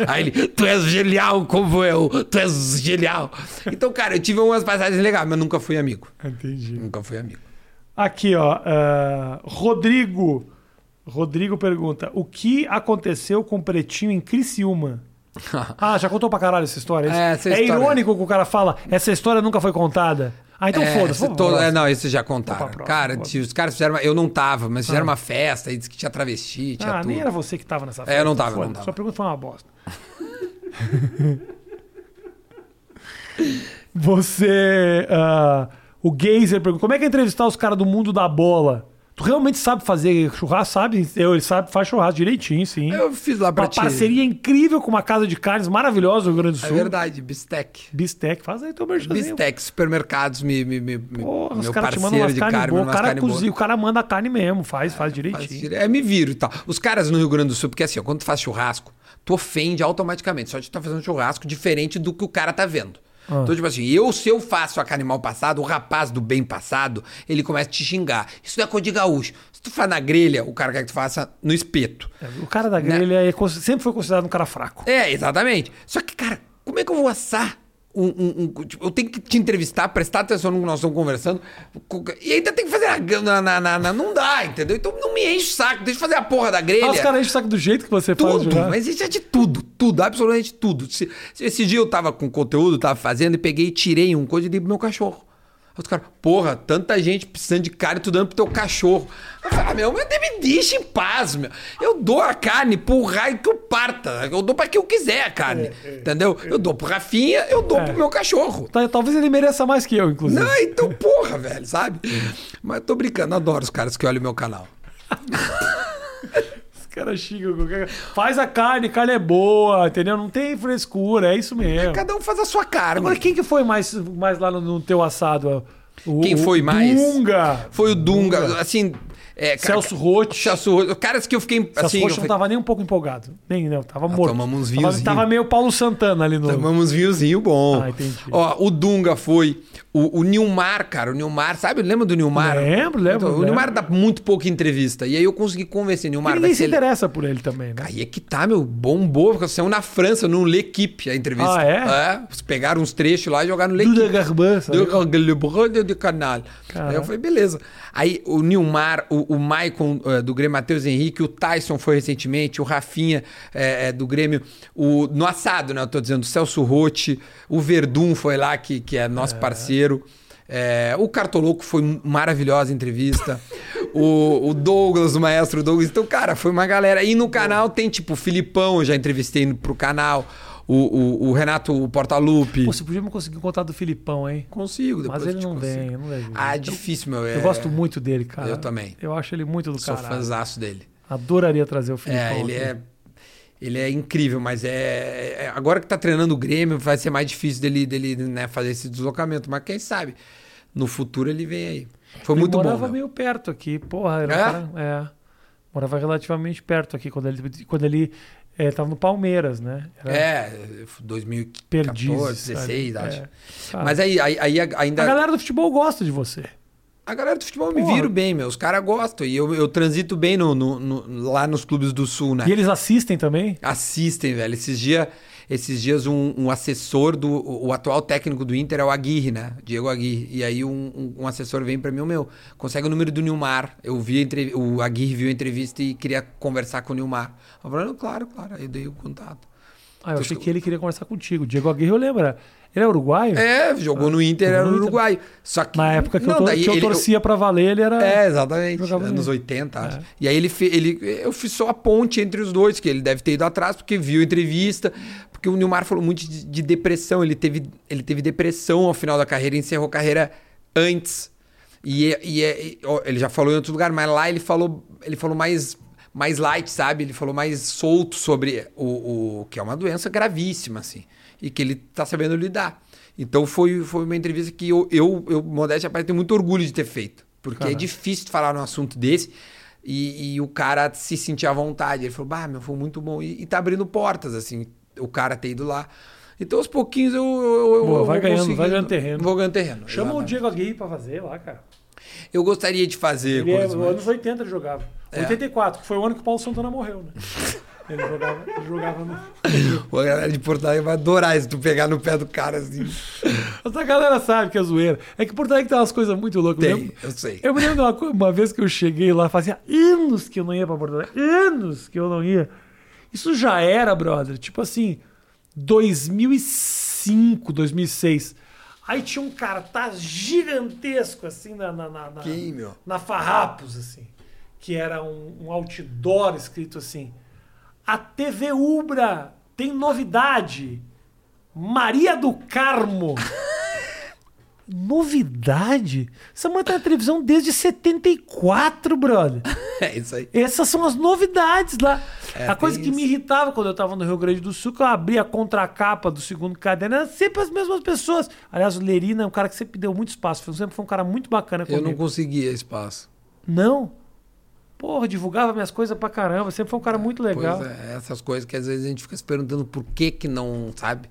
[SPEAKER 2] Aí ele, tu és genial como eu, tu és genial. Então, cara, eu tive umas passagens legais, mas nunca fui amigo.
[SPEAKER 1] entendi.
[SPEAKER 2] Nunca fui amigo.
[SPEAKER 1] Aqui, ó. ah, Rodrigo. Rodrigo pergunta: O que aconteceu com o Pretinho em Criciúma? Ah, já contou pra caralho essa história?
[SPEAKER 2] É, essa
[SPEAKER 1] é
[SPEAKER 2] história-
[SPEAKER 1] irônico que o cara fala, essa história nunca foi contada. Ah, então
[SPEAKER 2] É,
[SPEAKER 1] foda-se. vamos
[SPEAKER 2] todo- é,
[SPEAKER 1] próxima.
[SPEAKER 2] não, esse já contaram.
[SPEAKER 1] próxima,
[SPEAKER 2] Cara, se os caras fizeram. uma- Eu não tava, mas fizeram uma festa e disse que tinha travesti, tinha
[SPEAKER 1] Ah,
[SPEAKER 2] tudo.
[SPEAKER 1] nem era você que tava nessa
[SPEAKER 2] É, eu não tava, não tava.
[SPEAKER 1] Sua pergunta foi uma bosta. você. ah, o Geyser perguntou: como é que é entrevistar os caras do mundo da bola? Tu realmente sabe fazer churrasco, sabe? Eu, ele sabe, faz churrasco direitinho, sim.
[SPEAKER 2] Eu fiz lá pra
[SPEAKER 1] Uma
[SPEAKER 2] ti.
[SPEAKER 1] parceria incrível com uma casa de carnes maravilhosa no Rio Grande do
[SPEAKER 2] É
[SPEAKER 1] Sul.
[SPEAKER 2] verdade, Bistec.
[SPEAKER 1] Bistec, faz aí teu merchanzinho.
[SPEAKER 2] Bistec, supermercados, me, me, me,
[SPEAKER 1] Porra, os
[SPEAKER 2] meu
[SPEAKER 1] caras te mandam
[SPEAKER 2] parceiro
[SPEAKER 1] umas
[SPEAKER 2] de
[SPEAKER 1] carnes
[SPEAKER 2] carne,
[SPEAKER 1] boas. O cara
[SPEAKER 2] carne
[SPEAKER 1] cozinha, o cara manda a carne mesmo, faz, faz
[SPEAKER 2] Faz
[SPEAKER 1] direitinho.
[SPEAKER 2] dire- É, me viro e tal. Os caras no Rio Grande do Sul, porque assim, ó, quando tu faz churrasco, tu ofende automaticamente. Só de tu tá fazendo churrasco diferente do que o cara tá vendo.
[SPEAKER 1] Ah.
[SPEAKER 2] Então, tipo assim, eu, se eu faço a carne mal passada, o rapaz do bem passado, ele começa a te xingar. Isso não é coisa de gaúcho. Se tu faz na grelha, o cara quer que tu faça no espeto.
[SPEAKER 1] O cara da grelha é cons- sempre foi considerado um cara fraco.
[SPEAKER 2] É, exatamente. Só que, cara, como é que eu vou assar? Um, um- um- tipo, eu tenho que te entrevistar, prestar atenção no que nós estamos conversando. co- E ainda tem que fazer na, na- na- na- Não dá, entendeu? Então não me enche o saco, deixa eu fazer a porra da grelha.
[SPEAKER 1] Ah, os caras enchem o saco do jeito que você faz.
[SPEAKER 2] Tudo,
[SPEAKER 1] já.
[SPEAKER 2] mas isso é de tudo, tudo, absolutamente tudo. Se- se esse dia eu tava com conteúdo, tava fazendo e peguei e tirei um coisa e dei pro meu cachorro. Os caras, porra, tanta gente precisando de carne, tu dando pro teu cachorro. Eu falei, ah, meu, mas me deixa em paz, meu. Eu dou a carne pro raio que eu parta. Eu dou pra quem eu quiser a carne. entendeu? Eu dou pro Rafinha, eu dou
[SPEAKER 1] É.
[SPEAKER 2] pro meu cachorro.
[SPEAKER 1] Tá, Talvez ele mereça mais que eu, inclusive.
[SPEAKER 2] Não, então, porra, velho, sabe? Mas tô brincando, adoro os caras que olham meu canal.
[SPEAKER 1] Os caras xingam qualquer Faz a carne, carne é boa, entendeu? Não tem frescura, é isso mesmo.
[SPEAKER 2] Cada um faz a sua carne.
[SPEAKER 1] Agora, quem que foi mais, mais lá no, no teu assado? O-
[SPEAKER 2] Quem
[SPEAKER 1] o
[SPEAKER 2] foi mais?
[SPEAKER 1] Dunga.
[SPEAKER 2] Foi o Dunga, assim. É, cara,
[SPEAKER 1] Celso Roth.
[SPEAKER 2] Celso Roth. Caras que eu fiquei
[SPEAKER 1] Celso
[SPEAKER 2] assim.
[SPEAKER 1] Roth não tava nem um pouco empolgado. Nem, não, tava morto.
[SPEAKER 2] tomamos uns
[SPEAKER 1] tava,
[SPEAKER 2] vinhozinho.
[SPEAKER 1] tava meio Paulo Santana ali no...
[SPEAKER 2] Tomamos vinhozinho bom.
[SPEAKER 1] Ah, entendi.
[SPEAKER 2] Ó, o Dunga foi. O, o Nilmar, cara, o Nilmar, sabe? Lembra do Nilmar?
[SPEAKER 1] Lembro, lembro,
[SPEAKER 2] Então, o
[SPEAKER 1] lembro.
[SPEAKER 2] Nilmar dá muito pouca entrevista. E aí eu consegui convencer o Nilmar.
[SPEAKER 1] Ninguém
[SPEAKER 2] vai
[SPEAKER 1] se
[SPEAKER 2] ser-
[SPEAKER 1] interessa por ele também, né?
[SPEAKER 2] Aí é que tá, meu, bombou, porque saiu na França, no L'Equipe, a entrevista.
[SPEAKER 1] Ah, é?
[SPEAKER 2] É, pegaram uns trechos lá e jogaram no L'Equipe. Do Le Brode de Canal. Aí eu falei, beleza. Aí o Nilmar, o, o Maicon eh, do Grêmio Matheus Henrique, o Tyson foi recentemente, o Rafinha eh, eh, do Grêmio, o, no assado, né? Eu tô dizendo, o Celso Rotti, o Verdun foi lá, que, que é nosso parceiro. Eh, o Cartoloco foi maravilhosa entrevista. o, o Douglas, o maestro Douglas. Então, cara, foi uma galera. E no canal tem, tipo, o Filipão, eu já entrevistei no- pro canal. O, o, o Renato Portaluppi.
[SPEAKER 1] Pô, você podia me conseguir contar do Filipão, hein?
[SPEAKER 2] Consigo, depois
[SPEAKER 1] Mas ele
[SPEAKER 2] eu te
[SPEAKER 1] não
[SPEAKER 2] consigo.
[SPEAKER 1] vem, não.
[SPEAKER 2] Ah, é
[SPEAKER 1] Eu-
[SPEAKER 2] difícil, meu.
[SPEAKER 1] Eu
[SPEAKER 2] é-
[SPEAKER 1] gosto muito dele, cara.
[SPEAKER 2] Eu também.
[SPEAKER 1] Eu acho ele muito do
[SPEAKER 2] Sou
[SPEAKER 1] caralho.
[SPEAKER 2] fãzaço dele.
[SPEAKER 1] Adoraria trazer o Filipão.
[SPEAKER 2] É, ele
[SPEAKER 1] aqui.
[SPEAKER 2] é. Ele é incrível, mas é, é- Agora que tá treinando o Grêmio, vai ser mais difícil dele, dele né, fazer esse deslocamento. Mas quem sabe? No futuro ele vem aí. Foi
[SPEAKER 1] Ele
[SPEAKER 2] muito bom.
[SPEAKER 1] morava
[SPEAKER 2] meu.
[SPEAKER 1] meio perto aqui, porra. Era
[SPEAKER 2] É?
[SPEAKER 1] cara- é. Morava relativamente perto aqui, quando ele, quando ele é, tava no Palmeiras, né? Era
[SPEAKER 2] É, 2014,
[SPEAKER 1] Perdizes,
[SPEAKER 2] 16,
[SPEAKER 1] sabe?
[SPEAKER 2] acho.
[SPEAKER 1] É.
[SPEAKER 2] Mas aí, aí, aí ainda.
[SPEAKER 1] A galera do futebol gosta de você.
[SPEAKER 2] A galera do futebol me
[SPEAKER 1] Porra.
[SPEAKER 2] viro bem, meu. Os caras gostam. E eu, eu transito bem no, no- no- lá nos clubes do Sul, né?
[SPEAKER 1] E eles assistem também?
[SPEAKER 2] Assistem, velho. Esses, dia, esses dias um, um assessor do. O, o atual técnico do Inter é o Aguirre, né? Diego Aguirre. E aí um, um- um assessor vem pra mim, "Ô, meu, consegue o número do Nilmar. Eu vi a entrev- o Aguirre viu a entrevista e queria conversar com o Nilmar. Eu falei, "Não, claro, claro. Aí eu dei o contato.
[SPEAKER 1] Ah, eu achei que ele queria conversar contigo. Diego Aguirre, eu lembro. Ele é uruguaio?
[SPEAKER 2] É, jogou no Inter, era
[SPEAKER 1] no
[SPEAKER 2] no
[SPEAKER 1] Inter.
[SPEAKER 2] Uruguai. Só que.
[SPEAKER 1] Na época que,
[SPEAKER 2] Não,
[SPEAKER 1] eu,
[SPEAKER 2] daí
[SPEAKER 1] que eu
[SPEAKER 2] ele-
[SPEAKER 1] torcia pra valer, ele era.
[SPEAKER 2] É, exatamente. Anos
[SPEAKER 1] bem.
[SPEAKER 2] 80, acho.
[SPEAKER 1] É.
[SPEAKER 2] E aí ele, fe- ele. Eu fiz só a ponte entre os dois, que ele deve ter ido atrás, porque viu a entrevista. Porque o Nilmar falou muito de, de depressão. Ele teve, ele teve depressão ao final da carreira, encerrou a carreira antes. E, é- e é- e, ele já falou em outro lugar, mas lá ele falou, ele falou mais, mais light, sabe? Ele falou mais solto sobre o, o que é uma doença gravíssima, assim. E que ele tá sabendo lidar. Então foi, foi uma entrevista que eu, eu, eu modéstia à tenho muito orgulho de ter feito. Porque é
[SPEAKER 1] Caralho.
[SPEAKER 2] difícil falar num assunto desse e, e o cara se sentir à vontade. Ele falou, bah, meu, foi muito bom. E, e tá abrindo portas, assim, o cara ter ido lá. Então, aos pouquinhos eu. eu,
[SPEAKER 1] Boa,
[SPEAKER 2] eu
[SPEAKER 1] vai ganhando, vai ganhando terreno.
[SPEAKER 2] Vou ganhando terreno.
[SPEAKER 1] Chama o
[SPEAKER 2] exatamente.
[SPEAKER 1] Diego Aguirre pra fazer lá, cara.
[SPEAKER 2] Eu gostaria de fazer
[SPEAKER 1] Ele é, anos 80 ele jogava.
[SPEAKER 2] É.
[SPEAKER 1] 84, que foi o ano que o Paulo Santana morreu, né? Ele jogava, ele jogava no.
[SPEAKER 2] A galera de Porto Alegre vai adorar se tu pegar no pé do cara assim.
[SPEAKER 1] Essa galera sabe que é zoeira. É que Porto Alegre tem umas coisas muito loucas. Eu
[SPEAKER 2] Tem,
[SPEAKER 1] lembro-
[SPEAKER 2] eu sei.
[SPEAKER 1] Eu me lembro de uma, uma vez que eu cheguei lá, fazia anos que eu não ia pra Porto Alegre. Anos que eu não ia. Isso já era, brother. Tipo assim, 2005, 2006. Aí tinha um cartaz gigantesco, assim, na, na, na, na,
[SPEAKER 2] Quem, meu?
[SPEAKER 1] na Farrapos, assim. Que era um, um outdoor escrito assim. A TV Ubra tem novidade. Maria do Carmo. novidade? Essa mulher tá na televisão desde 74, brother.
[SPEAKER 2] É isso aí.
[SPEAKER 1] Essas são as novidades lá.
[SPEAKER 2] É,
[SPEAKER 1] a coisa que me
[SPEAKER 2] isso.
[SPEAKER 1] irritava quando eu tava no Rio Grande do Sul, que eu abria a contracapa do segundo caderno, era sempre as mesmas pessoas. Aliás, o Lerina é um cara que sempre deu muito espaço. Sempre foi um cara muito bacana
[SPEAKER 2] Eu
[SPEAKER 1] comigo.
[SPEAKER 2] não conseguia espaço.
[SPEAKER 1] Não. Porra, divulgava minhas coisas pra caramba. Sempre foi um cara muito legal.
[SPEAKER 2] É, essas coisas que às vezes a gente fica se perguntando por que que não, sabe?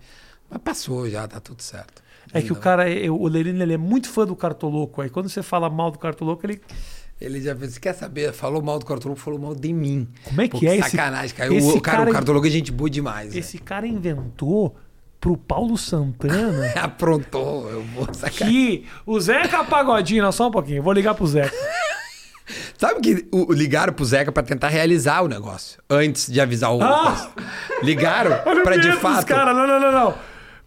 [SPEAKER 2] Mas passou já, tá tudo certo.
[SPEAKER 1] É que o cara, o Lerina, ele é muito fã do Cartoloco. Aí quando você fala mal do Cartoloco, ele.
[SPEAKER 2] Ele já fez, quer saber? Falou mal do cartoloco, falou mal de mim.
[SPEAKER 1] Como é que
[SPEAKER 2] Pô,
[SPEAKER 1] é esse-
[SPEAKER 2] Sacanagem, cara.
[SPEAKER 1] esse
[SPEAKER 2] o, cara,
[SPEAKER 1] cara-
[SPEAKER 2] o cartoloco é gente boa demais. né?
[SPEAKER 1] Esse cara inventou pro Paulo Santana
[SPEAKER 2] Aprontou, eu vou sacar.
[SPEAKER 1] que o Zeca Pagodinho, não, só um pouquinho, vou ligar pro Zeca.
[SPEAKER 2] Sabe que o, ligaram pro Zeca pra tentar realizar o negócio antes de avisar o.
[SPEAKER 1] Ah!
[SPEAKER 2] Ligaram
[SPEAKER 1] o
[SPEAKER 2] pra de fato.
[SPEAKER 1] cara. Não, não, não, não.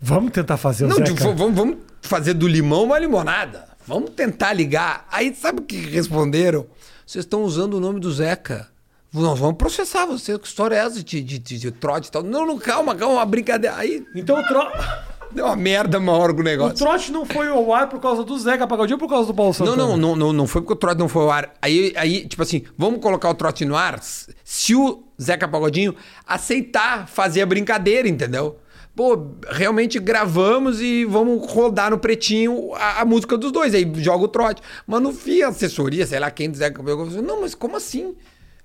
[SPEAKER 1] Vamos tentar fazer o
[SPEAKER 2] Não,
[SPEAKER 1] Zeca.
[SPEAKER 2] de- vamos, vamos fazer do limão uma limonada. Vamos tentar ligar. Aí sabe o que responderam? Vocês estão usando o nome do Zeca. Nós vamos processar você. Que história é essa de, de, de, de trote e tal? Não, não, calma, calma, uma brincadeira. Aí
[SPEAKER 1] Então o, tro...
[SPEAKER 2] deu uma merda maior com o
[SPEAKER 1] o
[SPEAKER 2] negócio.
[SPEAKER 1] trote não foi ao ar por causa do Zeca Pagodinho ou por causa do Paulo Santana?
[SPEAKER 2] Não, não, não, não, não foi porque o trote não foi ao ar. Aí, aí, tipo assim, vamos colocar o trote no ar se o Zeca Pagodinho aceitar fazer a brincadeira, entendeu? Pô, realmente gravamos e vamos rodar no pretinho a, a música dos dois. Aí joga o trote. Mas no fim, a assessoria, sei lá quem do Zeca Pagodinho, não, mas como assim?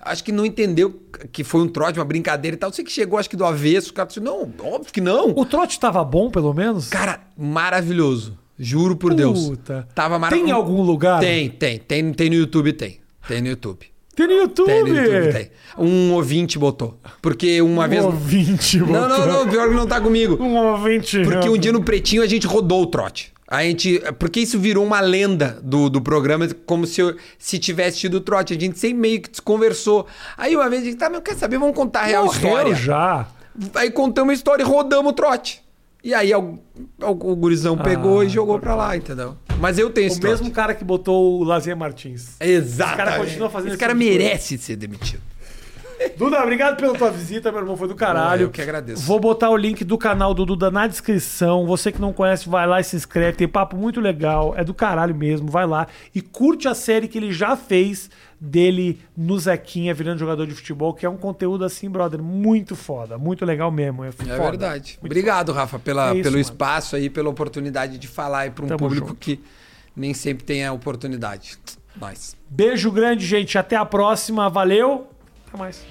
[SPEAKER 2] Acho que não entendeu que foi um trote, uma brincadeira e tal. Sei que chegou, acho que do avesso, o cara disse, não, óbvio que não.
[SPEAKER 1] O trote tava bom, pelo menos?
[SPEAKER 2] Cara, maravilhoso. Juro por Deus.
[SPEAKER 1] Puta.
[SPEAKER 2] Tava maravilhoso.
[SPEAKER 1] Tem algum lugar?
[SPEAKER 2] Tem, tem, tem, tem no YouTube, tem. Tem no YouTube.
[SPEAKER 1] Tem no YouTube.
[SPEAKER 2] Tem no YouTube, tem. Um ouvinte botou. Porque uma
[SPEAKER 1] Um
[SPEAKER 2] vez.
[SPEAKER 1] ouvinte,
[SPEAKER 2] Não, não, não, pior que não tá comigo.
[SPEAKER 1] Um ouvinte.
[SPEAKER 2] Porque um dia no Pretinho a gente rodou o trote. A gente, porque isso virou uma lenda do, do programa, como se, eu, se tivesse tido o trote. A gente sempre meio que desconversou. Aí uma vez a gente, tá, mas quer saber? Vamos contar a real
[SPEAKER 1] Morreu
[SPEAKER 2] história.
[SPEAKER 1] já.
[SPEAKER 2] Aí contamos a história e rodamos o trote. E aí o, o, o gurizão pegou
[SPEAKER 1] Ah,
[SPEAKER 2] e jogou pra lá, entendeu? Mas eu tenho
[SPEAKER 1] O
[SPEAKER 2] esse trote.
[SPEAKER 1] mesmo cara que botou o Lazier Martins.
[SPEAKER 2] Exato.
[SPEAKER 1] Esse cara continua fazendo
[SPEAKER 2] Esse cara
[SPEAKER 1] tipo
[SPEAKER 2] merece ser demitido.
[SPEAKER 1] Duda, obrigado pela tua visita, meu irmão. Foi do caralho.
[SPEAKER 2] Eu que agradeço.
[SPEAKER 1] Vou botar o link do canal do Duda na descrição. Você que não conhece, vai lá e se inscreve. Tem papo muito legal. É do caralho mesmo. Vai lá e curte a série que ele já fez dele no Zequinha virando jogador de futebol, que é um conteúdo assim, brother, muito foda. Muito legal mesmo. É,
[SPEAKER 2] É
[SPEAKER 1] foda.
[SPEAKER 2] verdade.
[SPEAKER 1] Muito
[SPEAKER 2] Obrigado, Rafa, pela,
[SPEAKER 1] É isso,
[SPEAKER 2] pelo
[SPEAKER 1] mano.
[SPEAKER 2] espaço aí, pela oportunidade de falar aí para um
[SPEAKER 1] Tamo
[SPEAKER 2] público
[SPEAKER 1] junto.
[SPEAKER 2] que nem sempre tem a oportunidade. Nós.
[SPEAKER 1] Beijo grande, gente. Até a próxima. Valeu. Até mais.